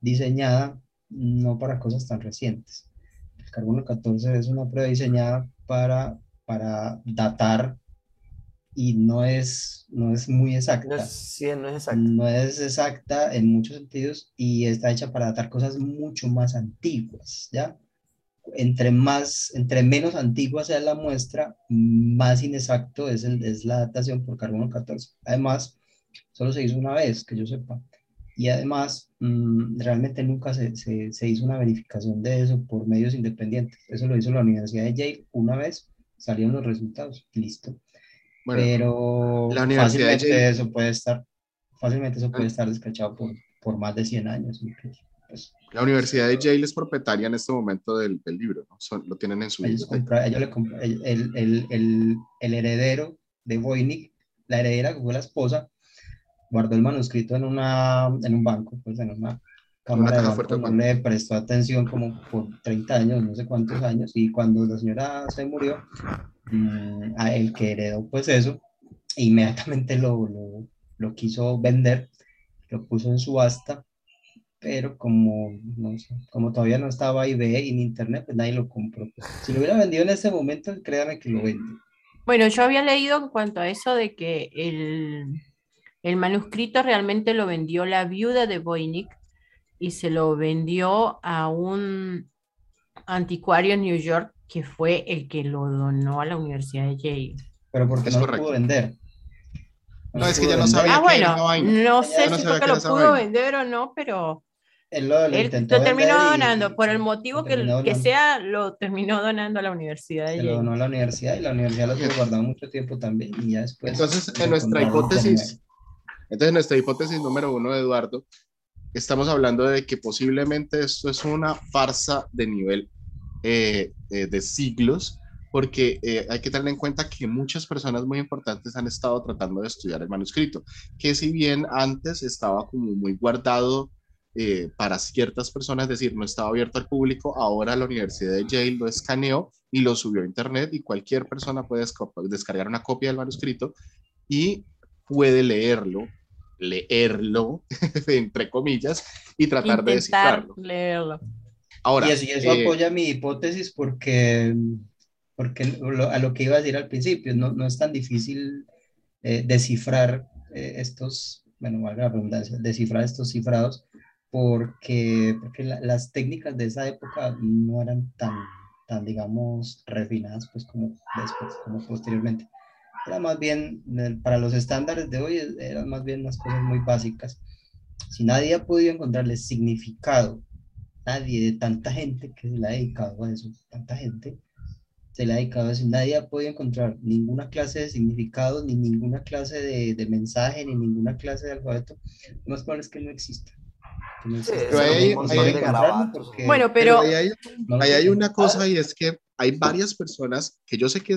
diseñada no para cosas tan recientes. El carbono 14 es una prueba diseñada para, para datar y no es, no es muy exacta. No es, sí, no es exacta. No es exacta en muchos sentidos y está hecha para datar cosas mucho más antiguas, ¿ya? Entre, más, entre menos antigua sea la muestra, más inexacto es, el, es la datación por carbono 14. Además, solo se hizo una vez, que yo sepa. Y además, mm, realmente nunca se, se, se hizo una verificación de eso por medios independientes. Eso lo hizo la Universidad de Yale una vez, salieron los resultados, listo pero la universidad fácilmente eso puede estar, fácilmente eso puede ah. estar descachado por, por más de 100 años. Pues, la Universidad de Yale es propietaria en este momento del, del libro, ¿no? Son, lo tienen en su ellos ellos le el, el, el, el, heredero de Voynich, la heredera que fue la esposa, guardó el manuscrito en, una, en un banco, pues en una cámara de banco, no le prestó atención como por 30 años, no sé cuántos años, y cuando la señora se murió, Mm, a el que heredó pues eso, inmediatamente lo, lo, lo, quiso vender, lo puso en subasta, pero como, no sé, como todavía no estaba eBay en internet, pues nadie lo compró. Si lo hubiera vendido en ese momento, créame que lo vende. Bueno, yo había leído en cuanto a eso de que el, el manuscrito realmente lo vendió la viuda de Voynich y se lo vendió a un anticuario en New York que fue el que lo donó a la Universidad de Yale. Pero porque no lo pudo vender. No, es que ya no sabía. Ah, bueno, no sé si fue que lo pudo vender o no, pero él lo, terminó donando, por el motivo que, que, sea, lo terminó donando a la universidad. De Se lo donó a la universidad y la universidad lo tuvo guardado mucho tiempo también y ya después. Entonces, en nuestra hipótesis, entonces en nuestra hipótesis número uno de Eduardo, estamos hablando de que posiblemente esto es una farsa de nivel eh, eh, de siglos, porque eh, hay que tener en cuenta que muchas personas muy importantes han estado tratando de estudiar el manuscrito, que si bien antes estaba como muy guardado para ciertas personas, es decir, no estaba abierto al público, ahora la Universidad de Yale lo escaneó y lo subió a Internet y cualquier persona puede descargar una copia del manuscrito y puede leerlo, leerlo, entre comillas, y tratar de descifrarlo. leerlo y eso, eh, apoya mi hipótesis porque, porque a lo que iba a decir al principio, no, no es tan difícil eh, descifrar eh, estos, bueno, valga la redundancia, descifrar estos cifrados porque, porque las técnicas de esa época no eran tan, tan, digamos, refinadas pues como después, como posteriormente. Era más bien, para los estándares de hoy, eran más bien unas cosas muy básicas. Si nadie ha podido encontrarle significado nadie de tanta gente que se le ha dedicado a eso, tanta gente se le ha dedicado a eso, nadie ha podido encontrar ninguna clase de significado, ni ninguna clase de, de mensaje, ni ninguna clase de alfabeto, lo más probable es que no exista. Bueno, pero ahí hay, hay, una cosa y es que hay varias personas que yo sé que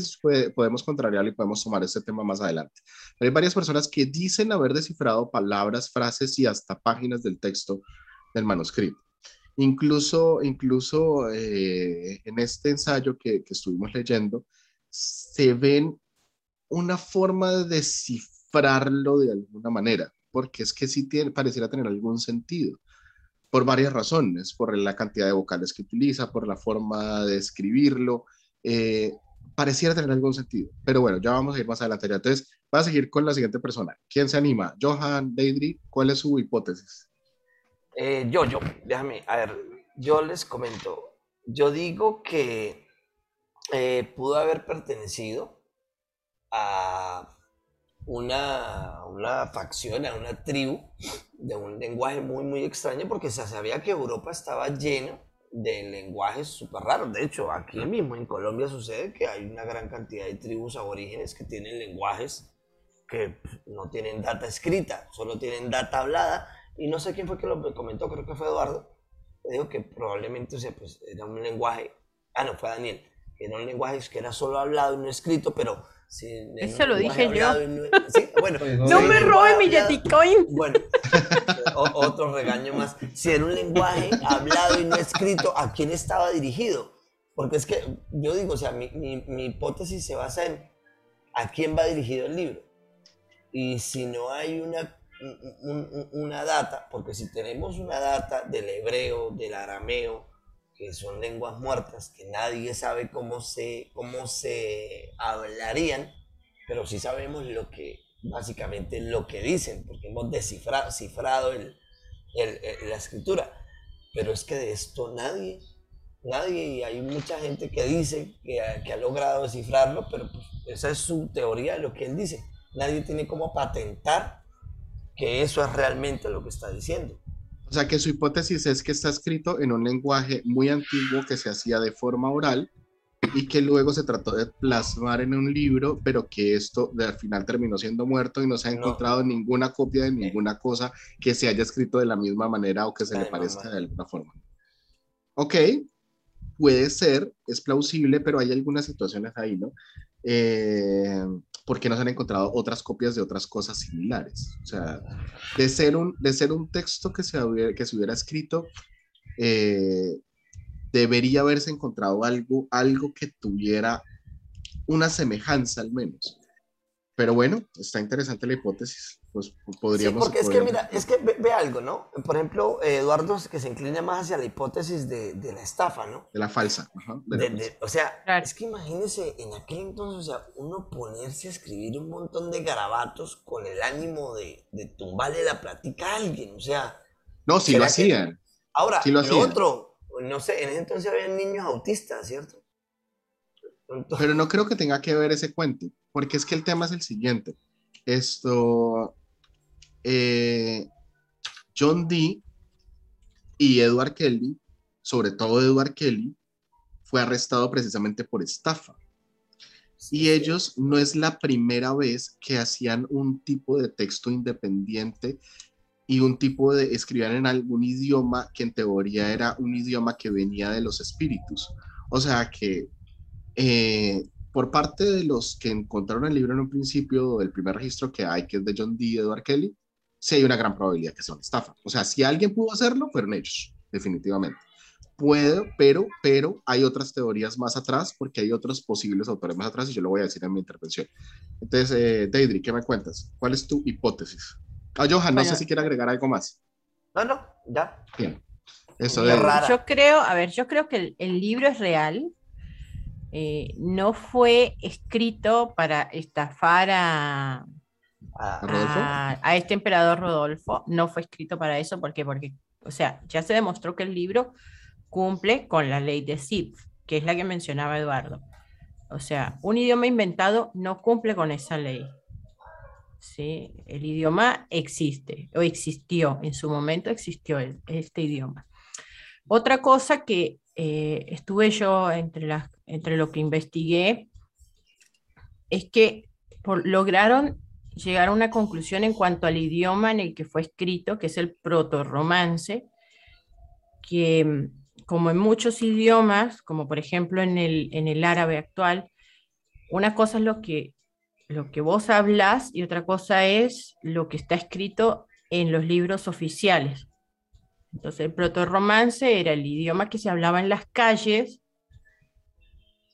podemos contrariar y podemos tomar este tema más adelante, pero hay varias personas que dicen haber descifrado palabras, frases y hasta páginas del texto del manuscrito. Incluso, incluso eh, en este ensayo que, que, estuvimos leyendo, se ven una forma de descifrarlo de alguna manera, porque es que sí tiene, pareciera tener algún sentido, por varias razones, por la cantidad de vocales que utiliza, por la forma de escribirlo, eh, pareciera tener algún sentido. Pero bueno, ya vamos a ir más adelante. Entonces, va a seguir con la siguiente persona. ¿Quién se anima? Johan, Deidre, ¿cuál es su hipótesis? Eh, yo, yo, déjame, a ver, yo les comento. Yo digo que eh, pudo haber pertenecido a una, una facción, a una tribu de un lenguaje muy, muy extraño, porque se sabía que Europa estaba lleno de lenguajes súper raros. De hecho, aquí mismo en Colombia sucede que hay una gran cantidad de tribus aborígenes que tienen lenguajes que no tienen data escrita, solo tienen data hablada y no sé quién fue que lo comentó, creo que fue Eduardo, dijo que probablemente o sea, pues, era un lenguaje, ah, no, fue Daniel, era un lenguaje que era solo hablado y no escrito, pero... Eso lo dije yo. No, ¿sí? bueno, no me robe mi Yeticoin. Bueno, otro regaño más. Si era un lenguaje hablado y no escrito, ¿a quién estaba dirigido? porque es que yo digo, o sea, mi, mi, hipótesis se basa en a quién va dirigido el libro. Y si no hay una, una data, porque si tenemos una data del hebreo, del arameo, que son lenguas muertas, que nadie sabe cómo se, cómo se hablarían, pero sí sabemos lo que, básicamente lo que dicen, porque hemos descifrado el, la escritura. Pero es que de esto nadie, nadie, y hay mucha gente que dice que, que ha logrado descifrarlo, pero pues esa es su teoría de lo que él dice. Nadie tiene como patentar que eso es realmente lo que está diciendo. O sea que su hipótesis es que está escrito en un lenguaje muy antiguo que se hacía de forma oral y que luego se trató de plasmar en un libro, pero que esto al final terminó siendo muerto y no se ha encontrado ninguna copia de ninguna cosa que se haya escrito de la misma manera o que se le parezca de alguna forma. Ok, puede ser, es plausible, pero hay algunas situaciones ahí, ¿no? Eh, porque no se han encontrado otras copias de otras cosas similares. O sea, de ser un, de ser un texto que se, hubiera, que se hubiera escrito, eh, debería haberse encontrado algo, algo que tuviera una semejanza al menos. Pero bueno, está interesante la hipótesis. Pues podríamos. Sí, porque es que, mira, es que ve, algo, ¿no? Por ejemplo, Eduardo, que se inclina más hacia la hipótesis de, de la estafa, ¿no? De la falsa. o sea, es que imagínese en aquel entonces, o sea, uno ponerse a escribir un montón de garabatos con el ánimo de, de tumbarle la plática a alguien, o sea. No, sí lo hacían. Ahora, lo, lo otro, no sé, en ese entonces había niños autistas, ¿cierto? Pero no creo que tenga que ver ese cuento, porque es que el tema es el siguiente. Esto, eh, John Dee y Edward Kelly, sobre todo Edward Kelly, fue arrestado precisamente por estafa. Y ellos no es la primera vez que hacían un tipo de texto independiente y un tipo de escribían en algún idioma que en teoría era un idioma que venía de los espíritus. O sea que eh, por parte de los que encontraron el libro en un principio, el primer registro que hay, que es de John Dee y Edward Kelly, sí hay una gran probabilidad que sea una estafa. O sea, si alguien pudo hacerlo, fueron ellos, definitivamente. Puedo, pero, pero hay otras teorías más atrás, porque hay otros posibles autores más atrás, y yo lo voy a decir en mi intervención. Entonces, eh, Deidre, ¿qué me cuentas? ¿Cuál es tu hipótesis? Ah, Johan, no sé si quiere agregar algo más. No, no, ya. Bien. Eso de... Yo creo, a ver, yo creo que el libro es real, eh, no fue escrito para estafar a, a, este emperador Rodolfo, no fue escrito para eso, ¿por Porque, o sea, ya se demostró que el libro cumple con la ley de Sith, que es la que mencionaba Eduardo. O sea, un idioma inventado no cumple con esa ley. ¿sí? El idioma existe, o existió, en su momento existió este idioma. Otra cosa que eh, estuve yo entre, las, entre lo que investigué, es que lograron llegar a una conclusión en cuanto al idioma en el que fue escrito, que es el proto-romance, que como en muchos idiomas, como por ejemplo en el, en el árabe actual, una cosa es lo que, lo que vos hablas y otra cosa es lo que está escrito en los libros oficiales. Entonces, el proto-romance era el idioma que se hablaba en las calles,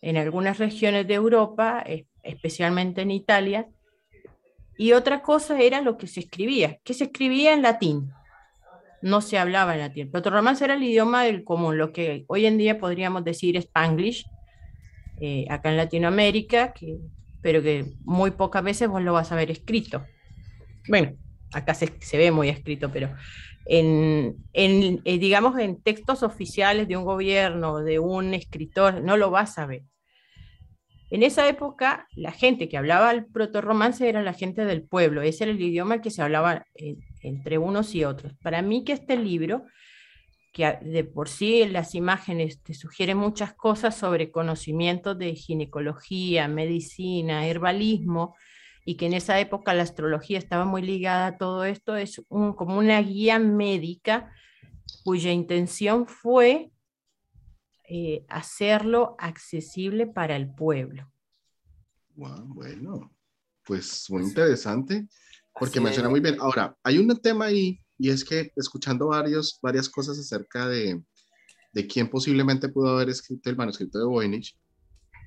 en algunas regiones de Europa, especialmente en Italia, y otra cosa era lo que se escribía, que se escribía en latín, no se hablaba en latín. Proto-romance era el idioma del común, lo que hoy en día podríamos decir spanglish, eh, acá en Latinoamérica, que, pero que muy pocas veces vos lo vas a ver escrito. Bueno, acá se, se ve muy escrito, pero en, eh, digamos, en textos oficiales de un gobierno, de un escritor, no lo vas a ver. En esa época, la gente que hablaba el proto-romance era la gente del pueblo, ese era el idioma que se hablaba entre unos y otros. Para mí que este libro, que de por sí las imágenes te sugiere muchas cosas sobre conocimientos de ginecología, medicina, herbalismo, y que en esa época la astrología estaba muy ligada a todo esto, es como una guía médica cuya intención fue eh, hacerlo accesible para el pueblo. bueno, pues muy interesante, porque me suena muy bien. Ahora, hay un tema ahí, y es que escuchando varios, varias cosas acerca de, de quién posiblemente pudo haber escrito el manuscrito de Voynich,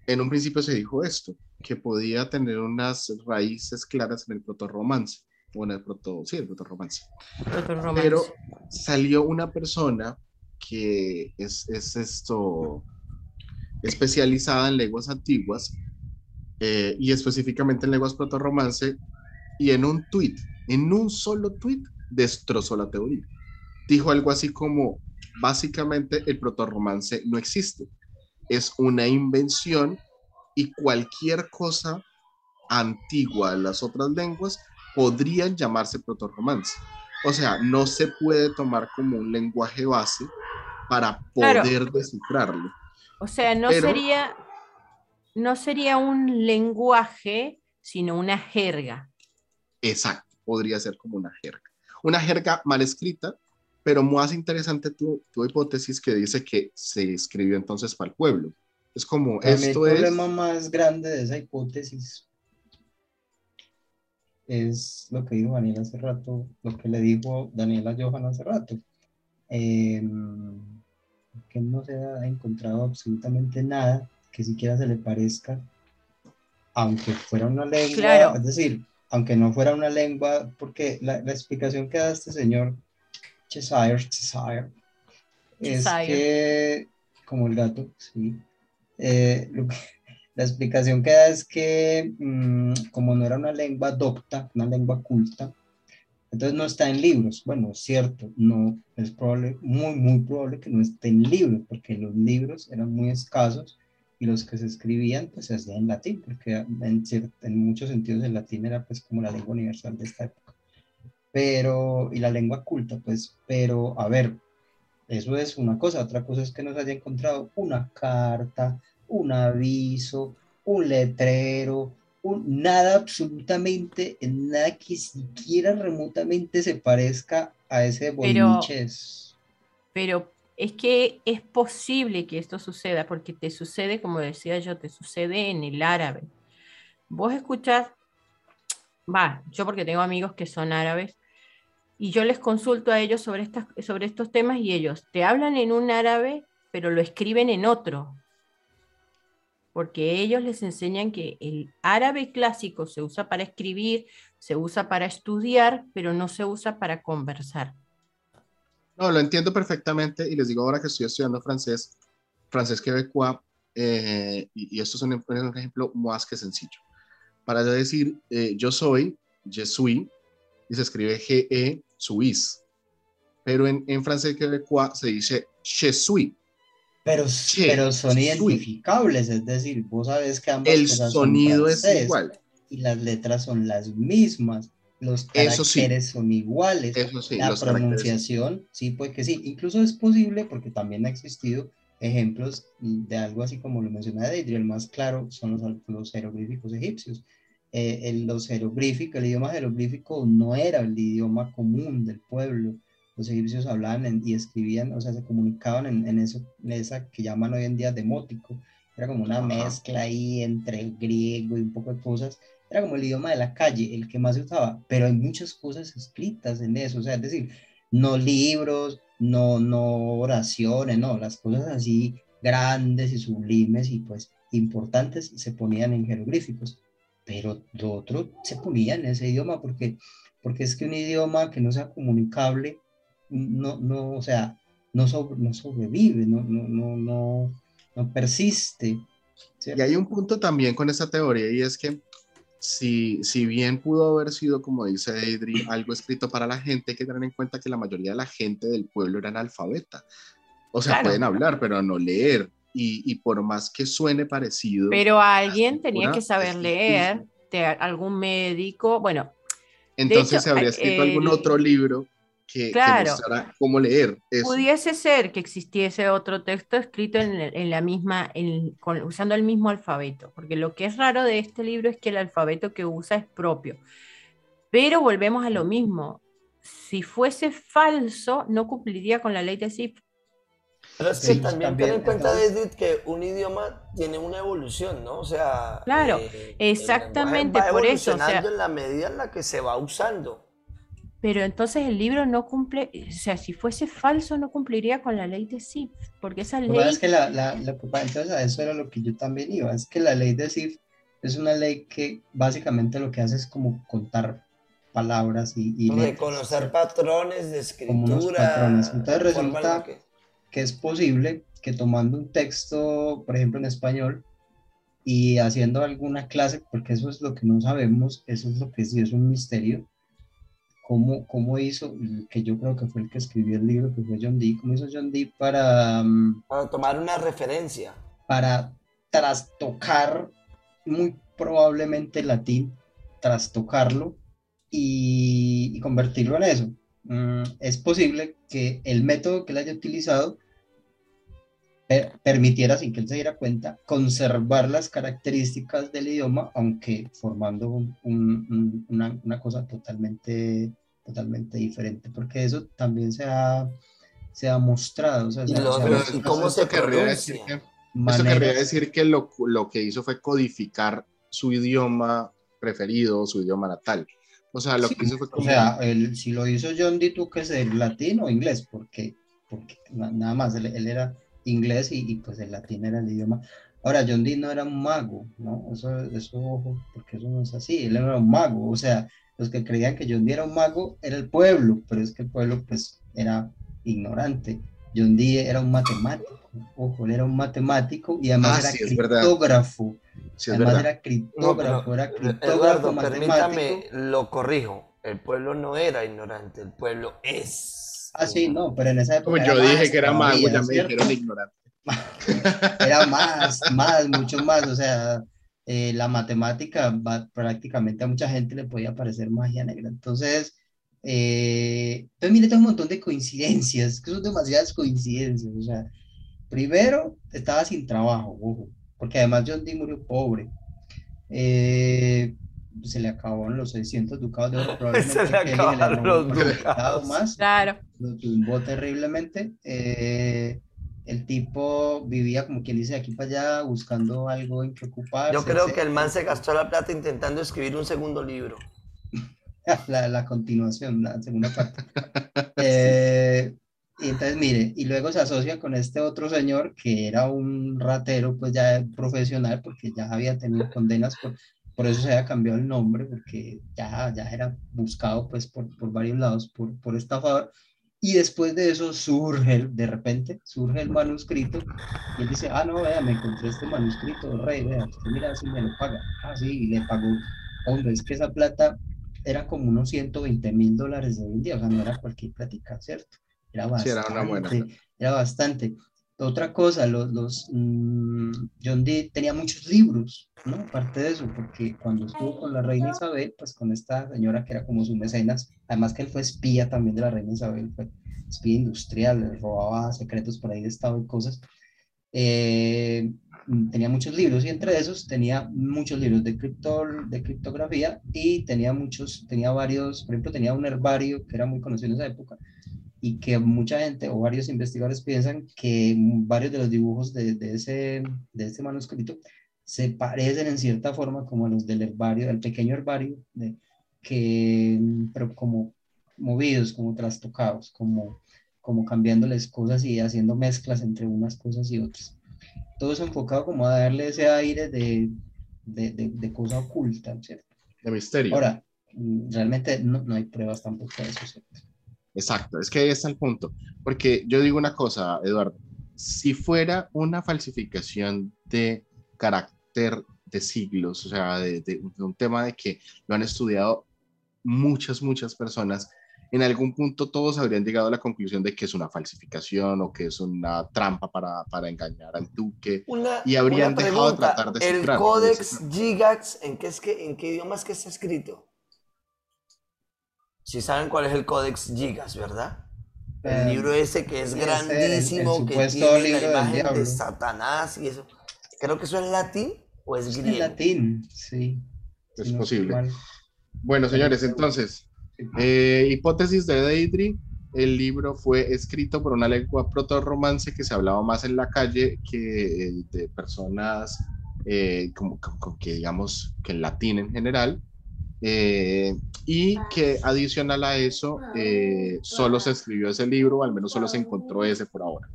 en un principio se dijo esto, que podía tener unas raíces claras en el proto-romance, o en el proto, sí, el proto-romance. Pero salió una persona que es, es esto, especializada en lenguas antiguas, eh, y específicamente en lenguas proto-romance, y en un tweet, en un solo tweet, destrozó la teoría. Dijo algo así como, básicamente el proto-romance no existe es una invención y cualquier cosa antigua de las otras lenguas podrían llamarse proto-romance. O sea, no se puede tomar como un lenguaje base para poder descifrarlo. O sea, no sería no sería un lenguaje, sino una jerga. Exacto, podría ser como una jerga. Una jerga mal escrita, pero más interesante tu, tu hipótesis que dice que se escribió entonces para el pueblo. Es como, esto el problema más grande de esa hipótesis es lo que dijo Daniel hace rato, lo que le dijo Daniela Johan hace rato. Em, que no se ha encontrado absolutamente nada que siquiera se le parezca, aunque fuera una lengua, es decir, aunque no fuera una lengua, porque la, la explicación que da este señor Cheshire, Cheshire, es que, como el gato, sí. Eh, la explicación que da es que mm, como no era una lengua docta, una lengua culta, entonces no está en libros. Bueno, cierto, no es probable, muy, muy probable que no esté en libros, porque los libros eran muy escasos y los que se escribían pues se hacían en latín, porque en, en muchos sentidos el latín era pues como la lengua universal de esta época pero, y la lengua culta, pues, pero, a ver, eso es una cosa, otra cosa es que nos haya encontrado una carta, un aviso, un letrero, un, nada absolutamente, nada que siquiera remotamente se parezca a ese boniches. Pero, pero es que es posible que esto suceda, porque te sucede, como decía yo, te sucede en el árabe. Vos escuchás, va, yo porque tengo amigos que son árabes, y yo les consulto a ellos sobre, estas, sobre estos temas y ellos te hablan en un árabe, pero lo escriben en otro, porque ellos les enseñan que el árabe clásico se usa para escribir, se usa para estudiar, pero no se usa para conversar. No, lo entiendo perfectamente y les digo ahora que estoy estudiando francés, francés quebecois, eh, y, esto es un, ejemplo más que sencillo. Para decir eh, yo soy, je suis, y se escribe G-E suis. Pero en, en francés quebecois se dice je suis. Pero, pero son identificables, es decir, vos sabes que ambas El sonido es igual. Y las letras son las mismas. Los caracteres son iguales. Eso sí, la pronunciación, sí, pues que sí. Incluso es posible, porque también ha existido ejemplos de algo así como lo mencioné de el más claro son los, los jeroglíficos egipcios eh, el, los jeroglíficos, el idioma jeroglífico no era el idioma común del pueblo. Los egipcios hablaban y escribían, o sea, se comunicaban en, eso, en esa que llaman hoy en día demótico. Era como una mezcla ahí entre el griego y un poco de cosas. Era como el idioma de la calle, el que más se usaba, pero hay muchas cosas escritas en eso, o sea, es decir, no libros, no, no oraciones, no, las cosas así grandes y sublimes y pues importantes se ponían en jeroglíficos pero lo otro se ponía en ese idioma porque, porque es que un idioma que no sea comunicable, no, no o sea, no, no sobrevive, no, no, no, no, no persiste. Y hay un punto también con esta teoría y es que si, si bien pudo haber sido, como dice Adri, algo escrito para la gente, hay que tener en cuenta que la mayoría de la gente del pueblo era analfabeta. O sea, pueden hablar, pero no leer y, por más que suene parecido. Pero alguien tenía que saber leer, de algún médico, bueno. Entonces se habría escrito algún otro libro que, mostrara cómo leer. Pudiese ser que existiese otro texto escrito en, la misma, usando el mismo alfabeto, porque lo que es raro de este libro es que el alfabeto que usa es propio. Pero volvemos a lo mismo. Si fuese falso, no cumpliría con la ley de Zipf. Pero es que también, ten en cuenta, Edith, que un idioma tiene una evolución, ¿no? O sea. Claro, eh, exactamente, por eso. O sea, en la medida en la que se va usando. Pero entonces el libro no cumple, o sea, si fuese falso no cumpliría con la ley de Sif, porque esa ley... Es que la, la, entonces a eso era lo que yo también iba, es que la ley de Sif es una ley que básicamente lo que hace es como contar palabras y... y Reconocer patrones de escritura. patrones. Entonces resulta que... que es posible que tomando un texto, por ejemplo en español, y haciendo alguna clase, porque eso es lo que no sabemos, eso es lo que sí es un misterio, cómo, cómo hizo, que yo creo que fue el que escribió el libro, que fue John Dee, cómo hizo John Dee para... Mm, para tomar una referencia. Para trastocar muy probablemente el latín, trastocarlo y, y convertirlo en eso. Mm, es posible que el método que él haya utilizado permitiera, sin que él se diera cuenta, conservar las características del idioma, aunque formando una, una, cosa totalmente, totalmente diferente, porque eso también se ha, se ha mostrado. O sea, ¿Cómo se querría decir que, eso querría decir que lo, lo que hizo fue codificar su idioma preferido, su idioma natal. O sea, lo que hizo fue... O sea, el, si lo hizo John que es el latino o inglés, porque, porque nada más, él, él era inglés y, pues el latín era el idioma. Ahora, John Dee no era un mago, ¿no? Eso, eso, ojo, porque eso no es así, él era un mago, o sea, los que creían que John Dee era un mago era el pueblo, pero es que el pueblo pues era ignorante. John Dee era un matemático, ojo, él era un matemático y además ah, era criptógrafo. además era criptógrafo, era criptógrafo Eduardo, permítame, lo corrijo, el pueblo no era ignorante, el pueblo es Ah, sí, no, pero en esa época. Como yo dije que era mago, ya me dijeron ignorante. era más, más, mucho más. O sea, eh, la matemática prácticamente a mucha gente le podía parecer magia negra. Entonces, eh, entonces mire, tengo un montón de coincidencias, que son demasiadas coincidencias. O sea, primero estaba sin trabajo, ojo, porque además John Dee murió pobre. Eh, se le acabaron los 600 ducados de oro. se le acabaron los ducados. Más, claro. Lo tumbó terriblemente. Eh, el tipo vivía, como quien dice, aquí para allá, buscando algo en que ocuparse. Yo creo que el man se gastó la plata intentando escribir un segundo libro. la, la, continuación, la segunda parte. eh, y entonces, mire, y luego se asocia con este otro señor que era un ratero, pues ya profesional, porque ya había tenido condenas por por eso se había cambiado el nombre, porque ya, ya era buscado pues por, por varios lados por, por estafador. Y después de eso surge, de repente, surge el manuscrito y él dice, ah, no, vea, me encontré este manuscrito, rey, vea, usted mira si me lo paga. Ah, sí, y le pagó. Hombre, es que esa plata era como unos 120 mil dólares de hoy en día, o sea, no era cualquier plática, ¿cierto? Era bastante. Sí, era, una buena. era bastante. Otra cosa, los, los mm, John Dee tenía muchos libros, ¿no? Aparte de eso, porque cuando estuvo con la reina Isabel, pues con esta señora que era como su mecenas, además que él fue espía también de la reina Isabel, fue espía industrial, le robaba secretos por ahí de estado y cosas, eh, tenía muchos libros y entre esos tenía muchos libros de, cripto, de criptografía y tenía muchos, tenía varios, por ejemplo, tenía un herbario que era muy conocido en esa época, y que mucha gente o varios investigadores piensan que varios de los dibujos de, de, ese, de ese manuscrito se parecen en cierta forma como a los del herbario, del pequeño herbario, de, que, pero como movidos, como trastocados, como, como cambiándoles cosas y haciendo mezclas entre unas cosas y otras. Todo eso enfocado como a darle ese aire de, de, de cosa oculta, ¿cierto? De misterio. Ahora, realmente no, no hay pruebas tampoco de eso, ¿cierto? Exacto, es que ahí está el punto. Porque yo digo una cosa, Eduardo, si fuera una falsificación de carácter de siglos, o sea, de, un tema de que lo han estudiado muchas, muchas personas, en algún punto todos habrían llegado a la conclusión de que es una falsificación o que es una trampa para, para engañar al duque y habrían dejado de tratar de ¿El Codex Gigax en qué, es que, en qué idioma es que está escrito? Si saben cuál es el Códex Gigas, ¿verdad? El eh, libro ese que es grandísimo, que tiene la imagen de Satanás y eso. Creo que eso es latín o es griego. Es latín, sí. Es posible. Bueno, señores, entonces, eh, hipótesis de Deidre. El libro fue escrito por una lengua proto-romance que se hablaba más en la calle que de personas como, como, que digamos que en latín en general Eh, y que adicional a eso, eh, solo se escribió ese libro, al menos solo se encontró ese por ahora.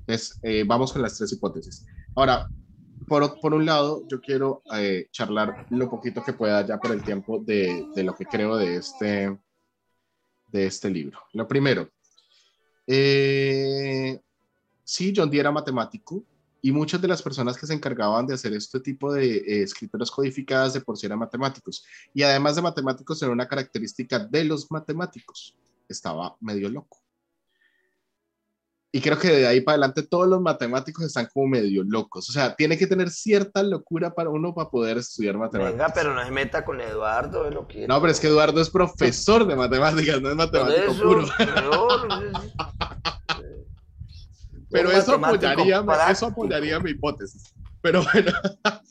Entonces, eh, vamos con las tres hipótesis. Ahora, por, un lado, yo quiero charlar lo poquito que pueda ya por el tiempo de, de, lo que creo de este, de este libro. Lo primero, sí, John Dee era matemático, y muchas de las personas que se encargaban de hacer este tipo de eh, escrituras codificadas de por sí eran matemáticos. Y además de matemáticos, era una característica de los matemáticos. Estaba medio loco. Y creo que de ahí para adelante todos los matemáticos están como medio locos. O sea, tiene que tener cierta locura para uno para poder estudiar matemáticas. Venga, pero no se meta con Eduardo. lo que no, pero es que Eduardo es profesor de matemáticas, no es matemático puro. Pero eso apoyaría, eso apoyaría mi hipótesis. Pero bueno,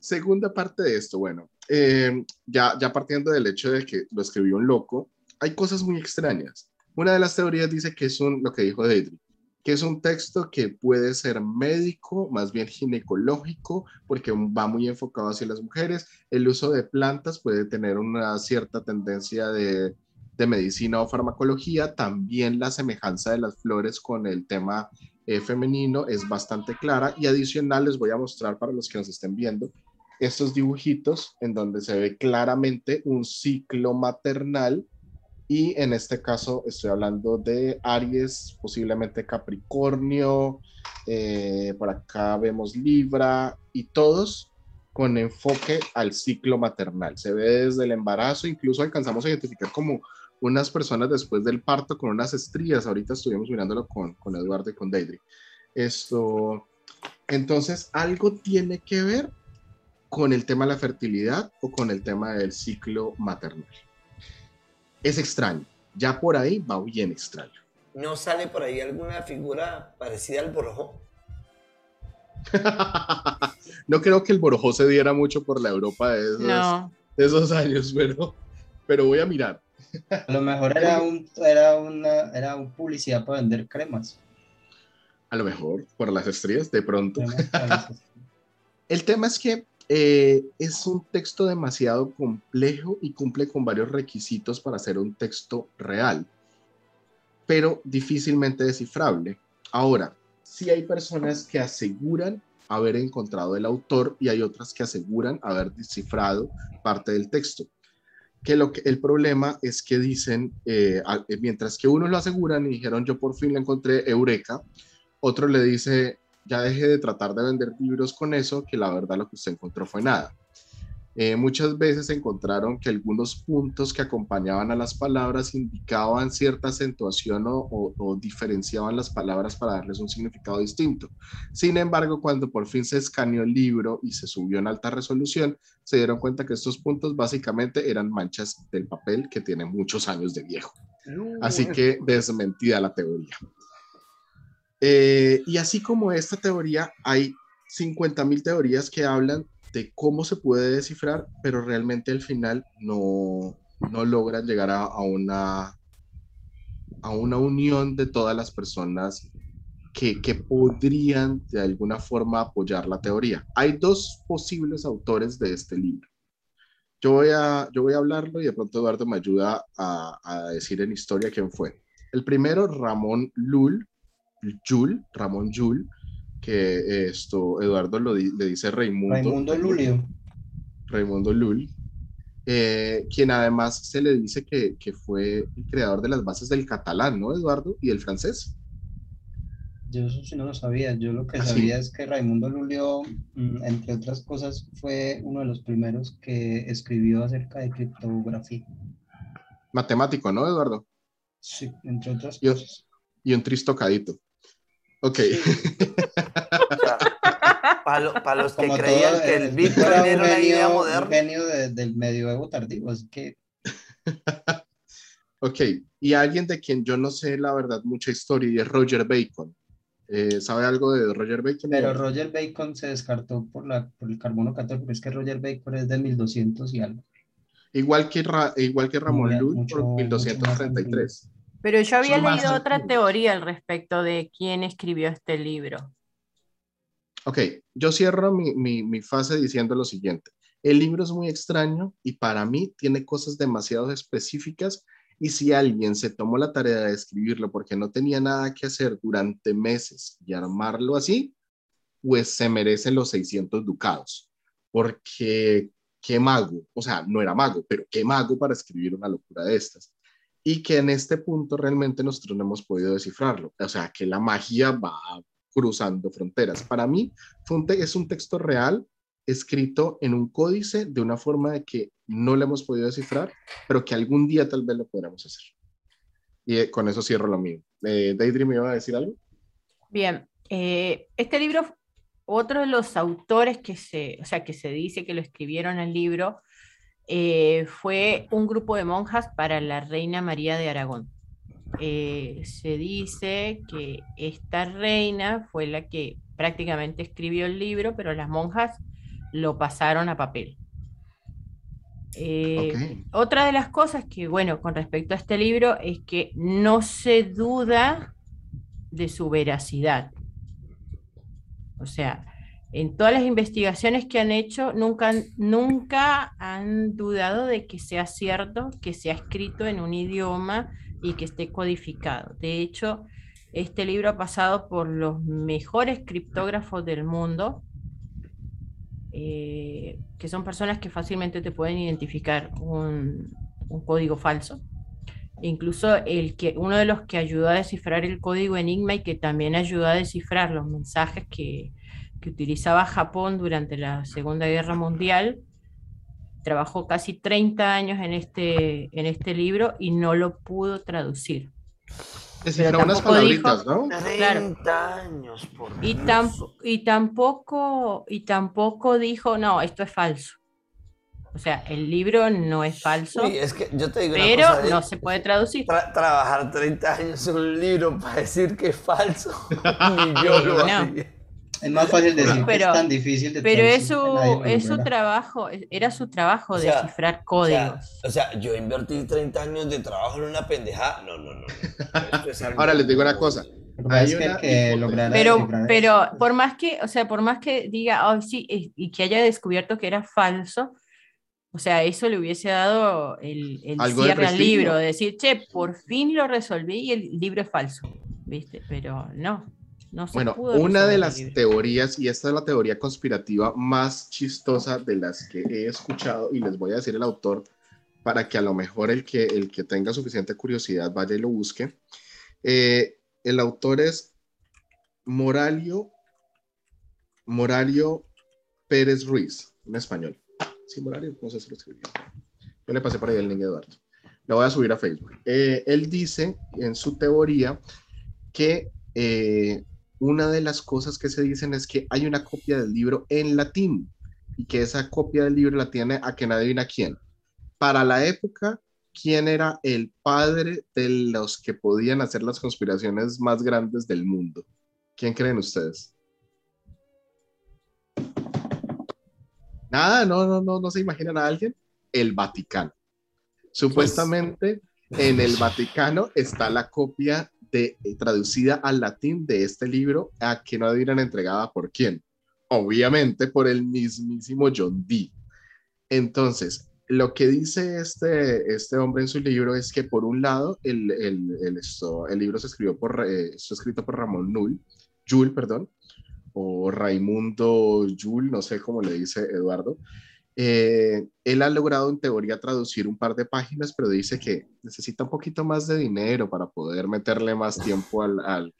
segunda parte de esto, bueno, eh, ya, ya partiendo del hecho de que lo escribió un loco, hay cosas muy extrañas. Una de las teorías dice que es un, lo que dijo Deidre, que es un texto que puede ser médico, más bien ginecológico, porque va muy enfocado hacia las mujeres. El uso de plantas puede tener una cierta tendencia de, de medicina o farmacología. También la semejanza de las flores con el tema eh, femenino es bastante clara y adicional les voy a mostrar para los que nos estén viendo estos dibujitos en donde se ve claramente un ciclo maternal y en este caso estoy hablando de Aries, posiblemente Capricornio, eh, por acá vemos Libra y todos con enfoque al ciclo maternal. Se ve desde el embarazo, incluso alcanzamos a identificar como unas personas después del parto con unas estrías. Ahorita estuvimos mirándolo con, con Eduardo y con Deidre. Esto, entonces, algo tiene que ver con el tema de la fertilidad o con el tema del ciclo maternal. Es extraño. Ya por ahí va bien extraño. ¿No sale por ahí alguna figura parecida al Borojó? no creo que el Borojó se diera mucho por la Europa de esos, de esos años, pero, pero voy a mirar. A lo mejor era, un, era, una, era un publicidad para vender cremas. A lo mejor, por las estrías, de pronto. El tema es que eh, es un texto demasiado complejo y cumple con varios requisitos para ser un texto real, pero difícilmente descifrable. Ahora, sí hay personas que aseguran haber encontrado el autor y hay otras que aseguran haber descifrado parte del texto que, lo que el problema es que dicen, eh, eh, mientras que unos lo aseguran y dijeron yo por fin le encontré Eureka, otro le dice ya deje de tratar de vender libros con eso, que la verdad lo que usted encontró fue nada. Eh, muchas veces encontraron que algunos puntos que acompañaban a las palabras indicaban cierta acentuación o, diferenciaban las palabras para darles un significado distinto. Sin embargo, cuando por fin se escaneó el libro y se subió en alta resolución, se dieron cuenta que estos puntos básicamente eran manchas del papel que tiene muchos años de viejo. Así que desmentida la teoría. Eh, y así como esta teoría, hay 50.000 teorías que hablan de cómo se puede descifrar, pero realmente al final no, no logran llegar a, una, a una unión de todas las personas que, que, podrían de alguna forma apoyar la teoría. Hay dos posibles autores de este libro. Yo voy a, yo voy a hablarlo y de pronto Eduardo me ayuda a, a decir en historia quién fue. El primero, Ramón Lul, Jul, Ramón Jul, que esto Eduardo lo le dice Raimundo. Raimundo Lulio. Raimundo Lul, eh, quien además se le dice que, que, fue el creador de las bases del catalán, ¿no, Eduardo? Y el francés. Yo eso sí no lo sabía. Yo lo que ¿Ah, sabía es que Raimundo Lulio, mm, entre otras cosas, fue uno de los primeros que escribió acerca de criptografía. Matemático, ¿no, Eduardo? Sí, entre otras cosas. Y un tristocadito. Ok. para, los que creían que el Bitcoin era una idea moderna. Un genio del medioevo tardío, así que. ok, y alguien de quien yo no sé la verdad mucha historia y es Roger Bacon. Eh, ¿Sabe algo de Roger Bacon? Pero Roger Bacon se descartó por, la, por el carbono 14, pero es que Roger Bacon es de 1200 y algo. Igual que, igual que Ramón Llull por 1233. Pero yo había leído otra teoría al respecto de quién escribió este libro. Ok, yo cierro mi, mi, mi, fase diciendo lo siguiente. El libro es muy extraño y para mí tiene cosas demasiado específicas y si alguien se tomó la tarea de escribirlo porque no tenía nada que hacer durante meses y armarlo así, pues se merecen los 600 ducados. Porque qué mago, o sea, no era mago, pero qué mago para escribir una locura de estas. Y que en este punto realmente nosotros no hemos podido descifrarlo. O sea, que la magia va cruzando fronteras. Para mí es un texto real escrito en un códice de una forma que no le hemos podido descifrar, pero que algún día tal vez lo podremos hacer. Y eh, con eso cierro lo mío. Eh, Daydream, ¿me iba a decir algo? Bien, eh, este libro, otro de los autores que se, o sea, que se dice que lo escribieron el libro, eh, fue un grupo de monjas para la reina María de Aragón. se dice que esta reina fue la que prácticamente escribió el libro, pero las monjas lo pasaron a papel. Eh, otra de las cosas que, bueno, con respecto a este libro es que no se duda de su veracidad. O sea, en todas las investigaciones que han hecho, nunca, nunca han dudado de que sea cierto, que sea escrito en un idioma y que esté codificado. De hecho, este libro ha pasado por los mejores criptógrafos del mundo eh, que son personas que fácilmente te pueden identificar un, código falso. Incluso el que, uno de los que ayudó a descifrar el código Enigma y que también ayudó a descifrar los mensajes que, que utilizaba Japón durante la Segunda Guerra Mundial, trabajó casi 30 años en este, en este libro y no lo pudo traducir. Pero unas palabritas, ¿no? 30 años, por y, y, tampoco, y tampoco dijo, no, esto es falso. O sea, el libro no es falso. es que yo te digo pero una cosa, no se puede traducir. trabajar 30 años en un libro para decir que es falso. Ni yo lo es más fácil decir pero, que es tan difícil de Pero es su, es su trabajo, era su trabajo de descifrar códigos. O sea, yo invertí 30 años de trabajo en una pendejada. No, no, no. Ahora les digo una cosa. pero, pero por más que, o sea, por más que diga, oh, sí, y que haya descubierto que era falso, o sea, eso le hubiese dado el, el cierre al libro, de decir, che, por fin lo resolví y el libro es falso, ¿viste? Pero no bueno, una de las teorías, y esta es la teoría conspirativa más chistosa de las que he escuchado, y les voy a decir el autor para que a lo mejor el que, el que tenga suficiente curiosidad vaya y lo busque. Eh, el autor es Moralio, Moralio Pérez Ruiz, en español. Sí, Moralio, no sé si lo escribió. Yo le pasé por ahí el link Eduardo. Lo voy a subir a Facebook. Eh, él dice en su teoría que eh, una de las cosas que se dicen es que hay una copia del libro en latín y que esa copia del libro la tiene a quien adivina quién. Para la época, ¿quién era el padre de los que podían hacer las conspiraciones más grandes del mundo? ¿Quién creen ustedes? Nada, no, no, no, no se imaginan a alguien. El Vaticano. Supuestamente en el Vaticano está la copia eh, traducida al latín de este libro a que no adivinan entregada por quién. Obviamente por el mismísimo John Dee. Entonces, lo que dice este, este hombre en su libro es que por un lado el, el, el, libro se escribió por, eh, escrito por Ramón Null, Jules, perdón, o Raimundo Jules, no sé cómo le dice Eduardo, eh, él ha logrado en teoría traducir un par de páginas, pero dice que necesita un poquito más de dinero para poder meterle más tiempo al,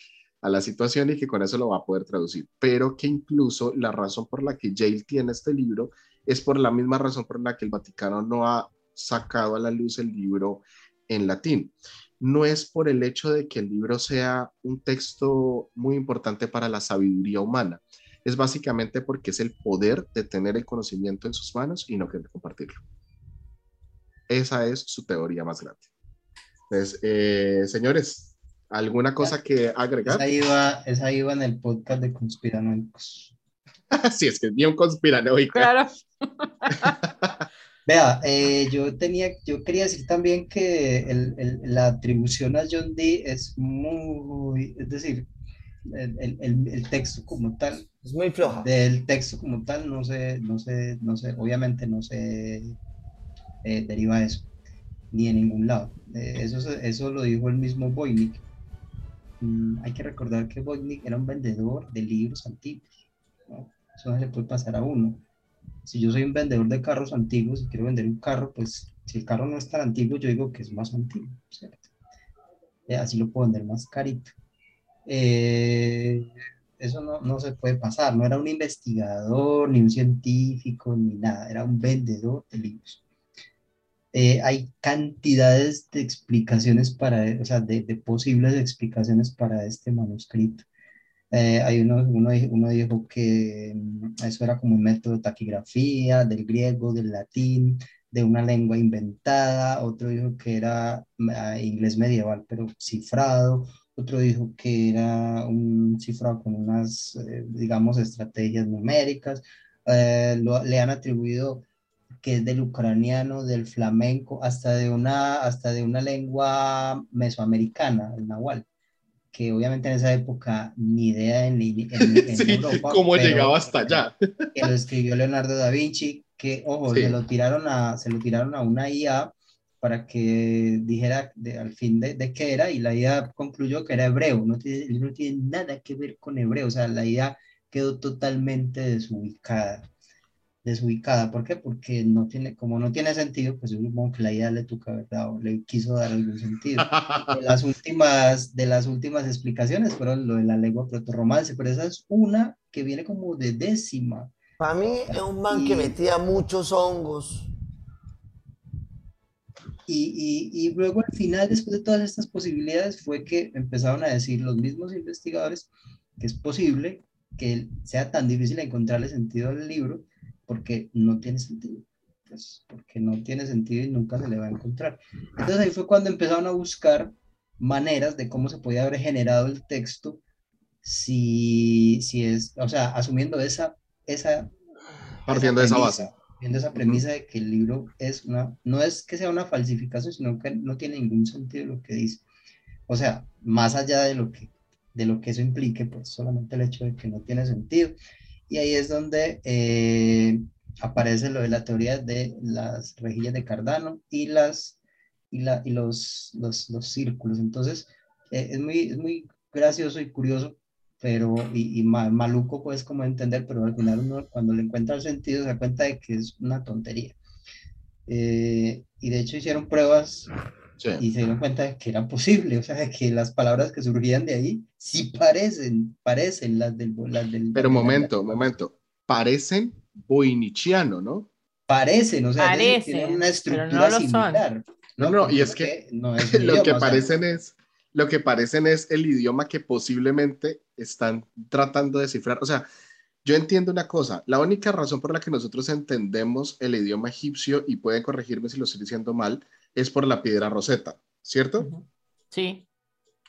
a la situación y que con eso lo va a poder traducir. Pero que incluso la razón por la que Yale tiene este libro es por la misma razón por la que el Vaticano no ha sacado a la luz el libro en latín. No es por el hecho de que el libro sea un texto muy importante para la sabiduría humana, es básicamente porque es el poder de tener el conocimiento en sus manos y no querer compartirlo. Esa es su teoría más grande. Entonces, eh, señores, ¿alguna cosa que agregar? Esa iba, esa iba en el podcast de conspiranoicos. sí, es que es bien conspiranoico. Claro. Vea, eh, yo tenía, yo quería decir también que el, el, la atribución a John Dee es muy, es decir, el, el, el, texto como tal. Es muy floja. Del texto como tal no sé, no sé, no sé, obviamente no se eh, deriva eso, ni en ningún lado. Eh, eso, eso lo dijo el mismo Voynich. Mm, hay que recordar que Voynich era un vendedor de libros antiguos. Eso no se le puede pasar a uno. Si yo soy un vendedor de carros antiguos y quiero vender un carro, pues si el carro no es tan antiguo, yo digo que es más antiguo, ¿cierto? Eh, así lo puedo vender más carito. Eh, eso no, no, se puede pasar, no era un investigador, ni un científico, ni nada, era un vendedor de libros. Eh, hay cantidades de explicaciones para, o sea, de, posibles explicaciones para este manuscrito. Eh, hay uno, uno, uno, dijo que mm, eso era como un método de taquigrafía, del griego, del latín, de una lengua inventada, otro dijo que era ah, inglés medieval, pero cifrado, otro dijo que era un cifrado con unas, eh, digamos, estrategias numéricas. Eh, le han atribuido que es del ucraniano, del flamenco, hasta de una, hasta de una lengua mesoamericana, el nahual, que obviamente en esa época ni idea en, Europa. ¿Cómo llegaba hasta allá? Que lo escribió Leonardo da Vinci, que, ojo, se, lo tiraron a, se lo tiraron a una IA para que dijera al fin de, de, qué era y la IA concluyó que era hebreo, no tiene, no tiene nada que ver con hebreo, o sea, la IA quedó totalmente desubicada. Desubicada, ¿por qué? Porque no tiene, como no tiene sentido, pues yo supongo que la IA le toca, ¿verdad? O le quiso dar algún sentido. De las últimas, de las últimas explicaciones fueron lo de la lengua proto-romance, pero esa es una que viene como de décima. Para mí es un man que metía muchos hongos y, y, luego al final, después de todas estas posibilidades, fue que empezaron a decir los mismos investigadores que es posible que sea tan difícil encontrarle sentido al libro porque no tiene sentido. Pues porque no tiene sentido y nunca se le va a encontrar. Entonces ahí fue cuando empezaron a buscar maneras de cómo se podía haber generado el texto si, si es, o sea, asumiendo esa, esa partiendo de esa base viendo esa premisa de que el libro es una, no es que sea una falsificación, sino que no tiene ningún sentido lo que dice. O sea, más allá de lo que, de lo que eso implique, pues solamente el hecho de que no tiene sentido. Y ahí es donde eh, aparece lo de la teoría de las rejillas de Cardano y, las, y, la, y los, los, los círculos. Entonces, eh, es, muy, es muy gracioso y curioso pero y, y, maluco pues como entender, pero al final uno cuando le encuentra el sentido se da cuenta de que es una tontería. Eh, y de hecho hicieron pruebas y se dieron cuenta de que era posible, o sea, de que las palabras que surgían de ahí sí parecen, parecen las del... Las del pero momento, momento, parecen boinichiano, ¿no? Parecen, o sea, tienen una estructura similar. No, no, y es que lo que parecen es lo que parecen es el idioma que posiblemente están tratando de descifrar. O sea, yo entiendo una cosa, la única razón por la que nosotros entendemos el idioma egipcio, y pueden corregirme si lo estoy diciendo mal, es por la piedra roseta, ¿cierto? Sí.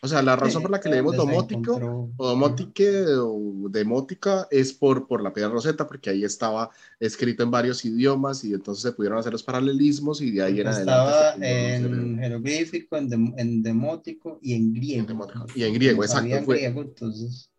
O sea, la razón por la que leemos domótico o domotique o demótica es por, por la piedra roseta, porque ahí estaba escrito en varios idiomas y entonces se pudieron hacer los paralelismos y de ahí en estaba en jeroglífico, en, demótico y en griego. y en griego, exacto. entonces...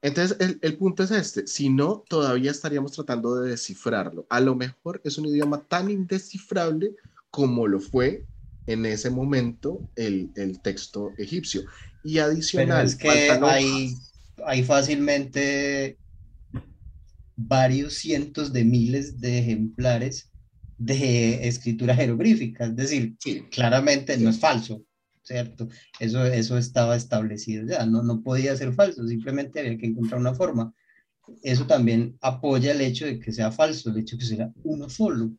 entonces el, el punto es este, si no, todavía estaríamos tratando de descifrarlo. A lo mejor es un idioma tan indescifrable como lo fue en ese momento el, el texto egipcio. Y adicional, es que hay, hay fácilmente varios cientos de miles de ejemplares de escritura jeroglífica, es decir, claramente no es falso, ¿cierto? Eso, eso estaba establecido ya, no, no podía ser falso, simplemente había que encontrar una forma. Eso también apoya el hecho de que sea falso, el hecho de que sea uno solo.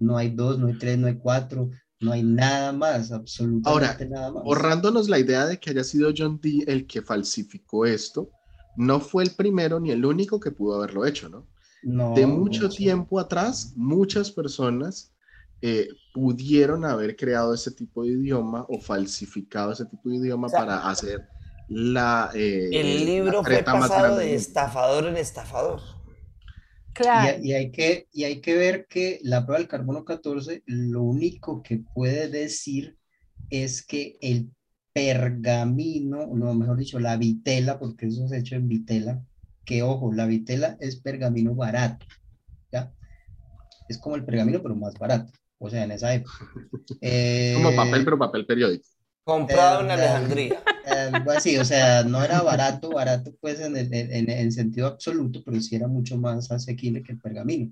No hay dos, no hay tres, no hay cuatro, no hay nada más, absolutamente Ahora, nada más. Ahorrándonos la idea de que haya sido John Dee el que falsificó esto, no fue el primero ni el único que pudo haberlo hecho, ¿no? no de mucho tiempo atrás, muchas personas eh, pudieron haber creado ese tipo de idioma o falsificado ese tipo de idioma para hacer la... Eh, el libro fue pasado de estafador en estafador. Y, hay que, y hay que ver que la prueba del carbono 14 lo único que puede decir es que el pergamino, no, mejor dicho, la vitela, porque eso es hecho en vitela, que ojo, la vitela es pergamino barato, ¿ya? Es como el pergamino, pero más barato, o sea, en esa época. como papel, pero papel periódico. Comprado en Alejandría. Algo así, o sea, no era barato, barato pues en, en, en, sentido absoluto, pero sí era mucho más asequible que el pergamino.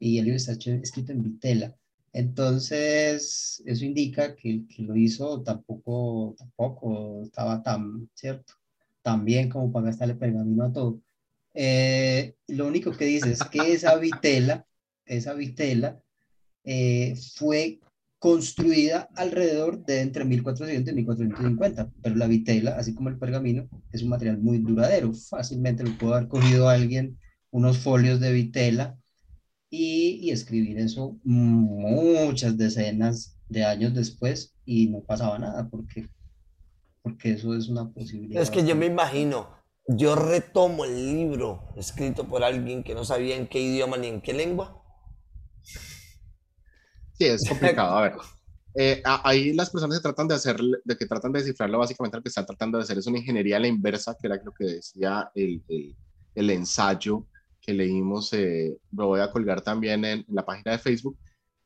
Y el libro está escrito en vitela. Entonces, eso indica que el que lo hizo tampoco, tampoco estaba tan, ¿cierto? Tan bien como para gastarle pergamino a todo. Eh, lo único que dice es que esa vitela, esa vitela eh, fue construida alrededor de entre 1400 y 1450, pero la vitela, así como el pergamino, es un material muy duradero. Fácilmente lo pudo haber cogido alguien unos folios de vitela y, y, escribir eso muchas decenas de años después y no pasaba nada porque, porque eso es una posibilidad. Es que yo me imagino, yo retomo el libro escrito por alguien que no sabía en qué idioma ni en qué lengua Sí, es complicado. A ver, eh, ahí las personas se tratan de hacer, de que tratan de descifrarlo, básicamente lo que están tratando de hacer es una ingeniería a la inversa, que era lo que decía el, el, el ensayo que leímos, eh, lo voy a colgar también en, la página de Facebook,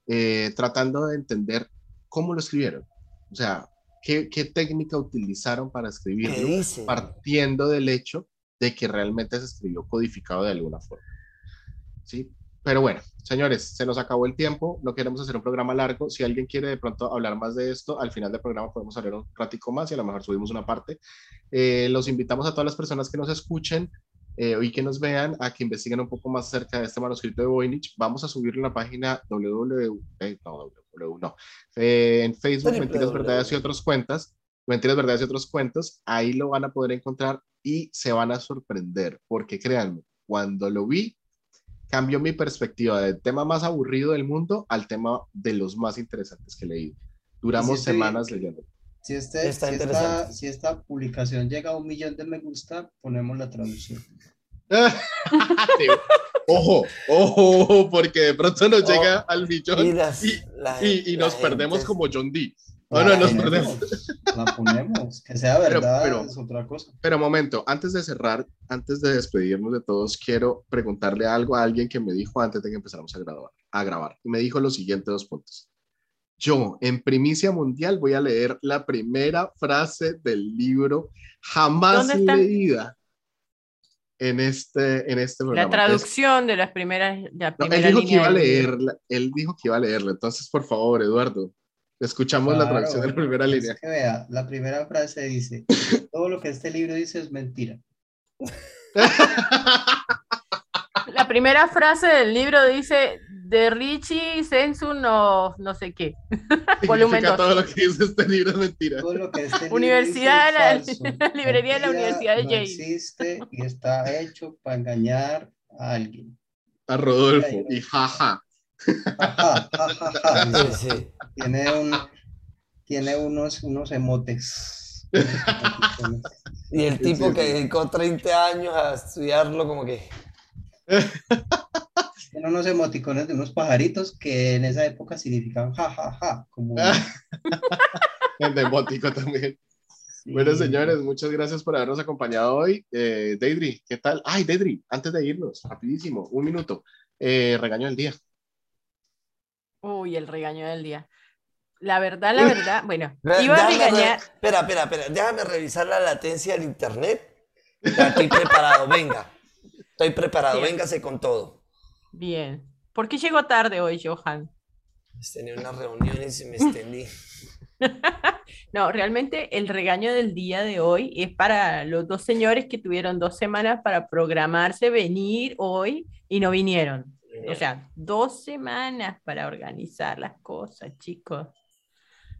eh, tratando de entender cómo lo escribieron. O sea, qué, qué técnica utilizaron para escribirlo, partiendo del hecho de que realmente se escribió codificado de alguna forma. ¿Sí? Pero bueno, señores, se nos acabó el tiempo, no queremos hacer un programa largo. Si alguien quiere de pronto hablar más de esto, al final del programa podemos hablar un ratico más y a lo mejor subimos una parte. Eh, los invitamos a todas las personas que nos escuchen eh, y que nos vean a que investiguen un poco más acerca de este manuscrito de Voynich. Vamos a subirlo en la página www, eh, no, www, no, eh, en Facebook, Mentiras, Verdades y otros cuentas. Mentiras, Verdades y otros cuentos. Ahí lo van a poder encontrar y se van a sorprender, porque créanme, cuando lo vi, cambió mi perspectiva del tema más aburrido del mundo al tema de los más interesantes que leído. Duramos semanas leyendo. Si, este, si, esta, si, esta, publicación llega a un millón de me gusta, ponemos la traducción. ojo, ojo, porque de pronto nos llega oh, al millón y, y, nos perdemos como John Dee. Bueno, nos perdemos. La ponemos, que sea verdad, pero, es otra cosa. Pero momento, antes de cerrar, antes de despedirnos de todos, quiero preguntarle algo a alguien que me dijo antes de que empezáramos a grabar. A grabar y me dijo los siguientes dos puntos. Yo, en primicia mundial, voy a leer la primera frase del libro jamás leída en este, en este programa. La traducción de las primeras. La él dijo que iba a leerla. Él dijo que iba a leerla. Entonces, por favor, Eduardo, Escuchamos la traducción de la primera línea. Que vea, la primera frase dice, todo lo que este libro dice es mentira. La primera frase del libro dice, de Richie Sensu no, no sé qué. Volumen Todo lo que dice este libro es mentira. Este Universidad, la, librería de la Universidad de no existe y está hecho para engañar a alguien. A Rodolfo, y jaja. Tiene, un, tiene unos, unos emotes. y el tipo que dedicó 30 años a estudiarlo, como que. Tiene unos emoticones de unos pajaritos que en esa época significaban jajaja. como... el de emotico también. Bueno, señores, muchas gracias por habernos acompañado hoy. Eh, Deidri, ¿qué tal? Ay, Deidri, antes de irnos, rapidísimo, un minuto. Eh, regaño del día. Uy, el regaño del día. La verdad, la verdad, bueno, iba a regañar. Espera, espera, espera, déjame revisar la latencia del internet. estoy preparado, venga. Estoy preparado, véngase con todo. Bien. ¿Por qué llegó tarde hoy, Johan? Tenía una reunión y me extendí. no, realmente el regaño del día de hoy es para los dos señores que tuvieron dos semanas para programarse venir hoy y no vinieron. O sea, dos semanas para organizar las cosas, chicos.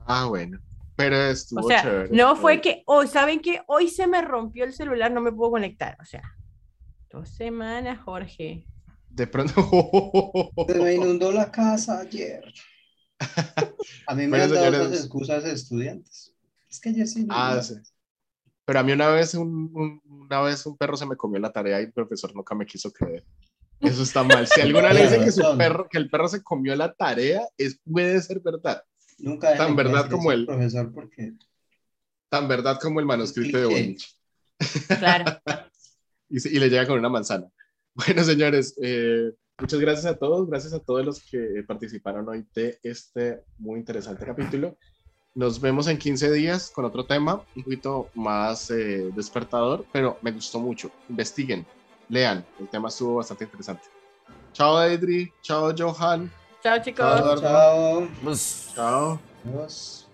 Ah, bueno. Pero estuvo o sea, No fue que, hoy, ¿saben qué? Hoy se me rompió el celular, no me puedo conectar. O sea, dos semanas, Jorge. De pronto. Se me inundó la casa ayer. A mí me han dado las excusas de estudiantes. Es que yo sí. Ah, sí. Pero a mí una vez un, una vez un perro se me comió la tarea y el profesor nunca me quiso creer. Eso está mal. Si alguna le dice que, su perro, que el perro se comió la tarea, es, puede ser verdad. Nunca tan verdad como él. Profesor, porque tan verdad como el manuscrito de Bonich. Claro. y, le llega con una manzana. Bueno, señores, eh, muchas gracias a todos, gracias a todos los que participaron hoy de este muy interesante capítulo. Nos vemos en 15 días con otro tema, un poquito más eh, despertador, pero me gustó mucho. Investiguen, lean, el tema estuvo bastante interesante. Chao, Edri, chao, Johan. Chao, chicos. Chao. Chao. Chao.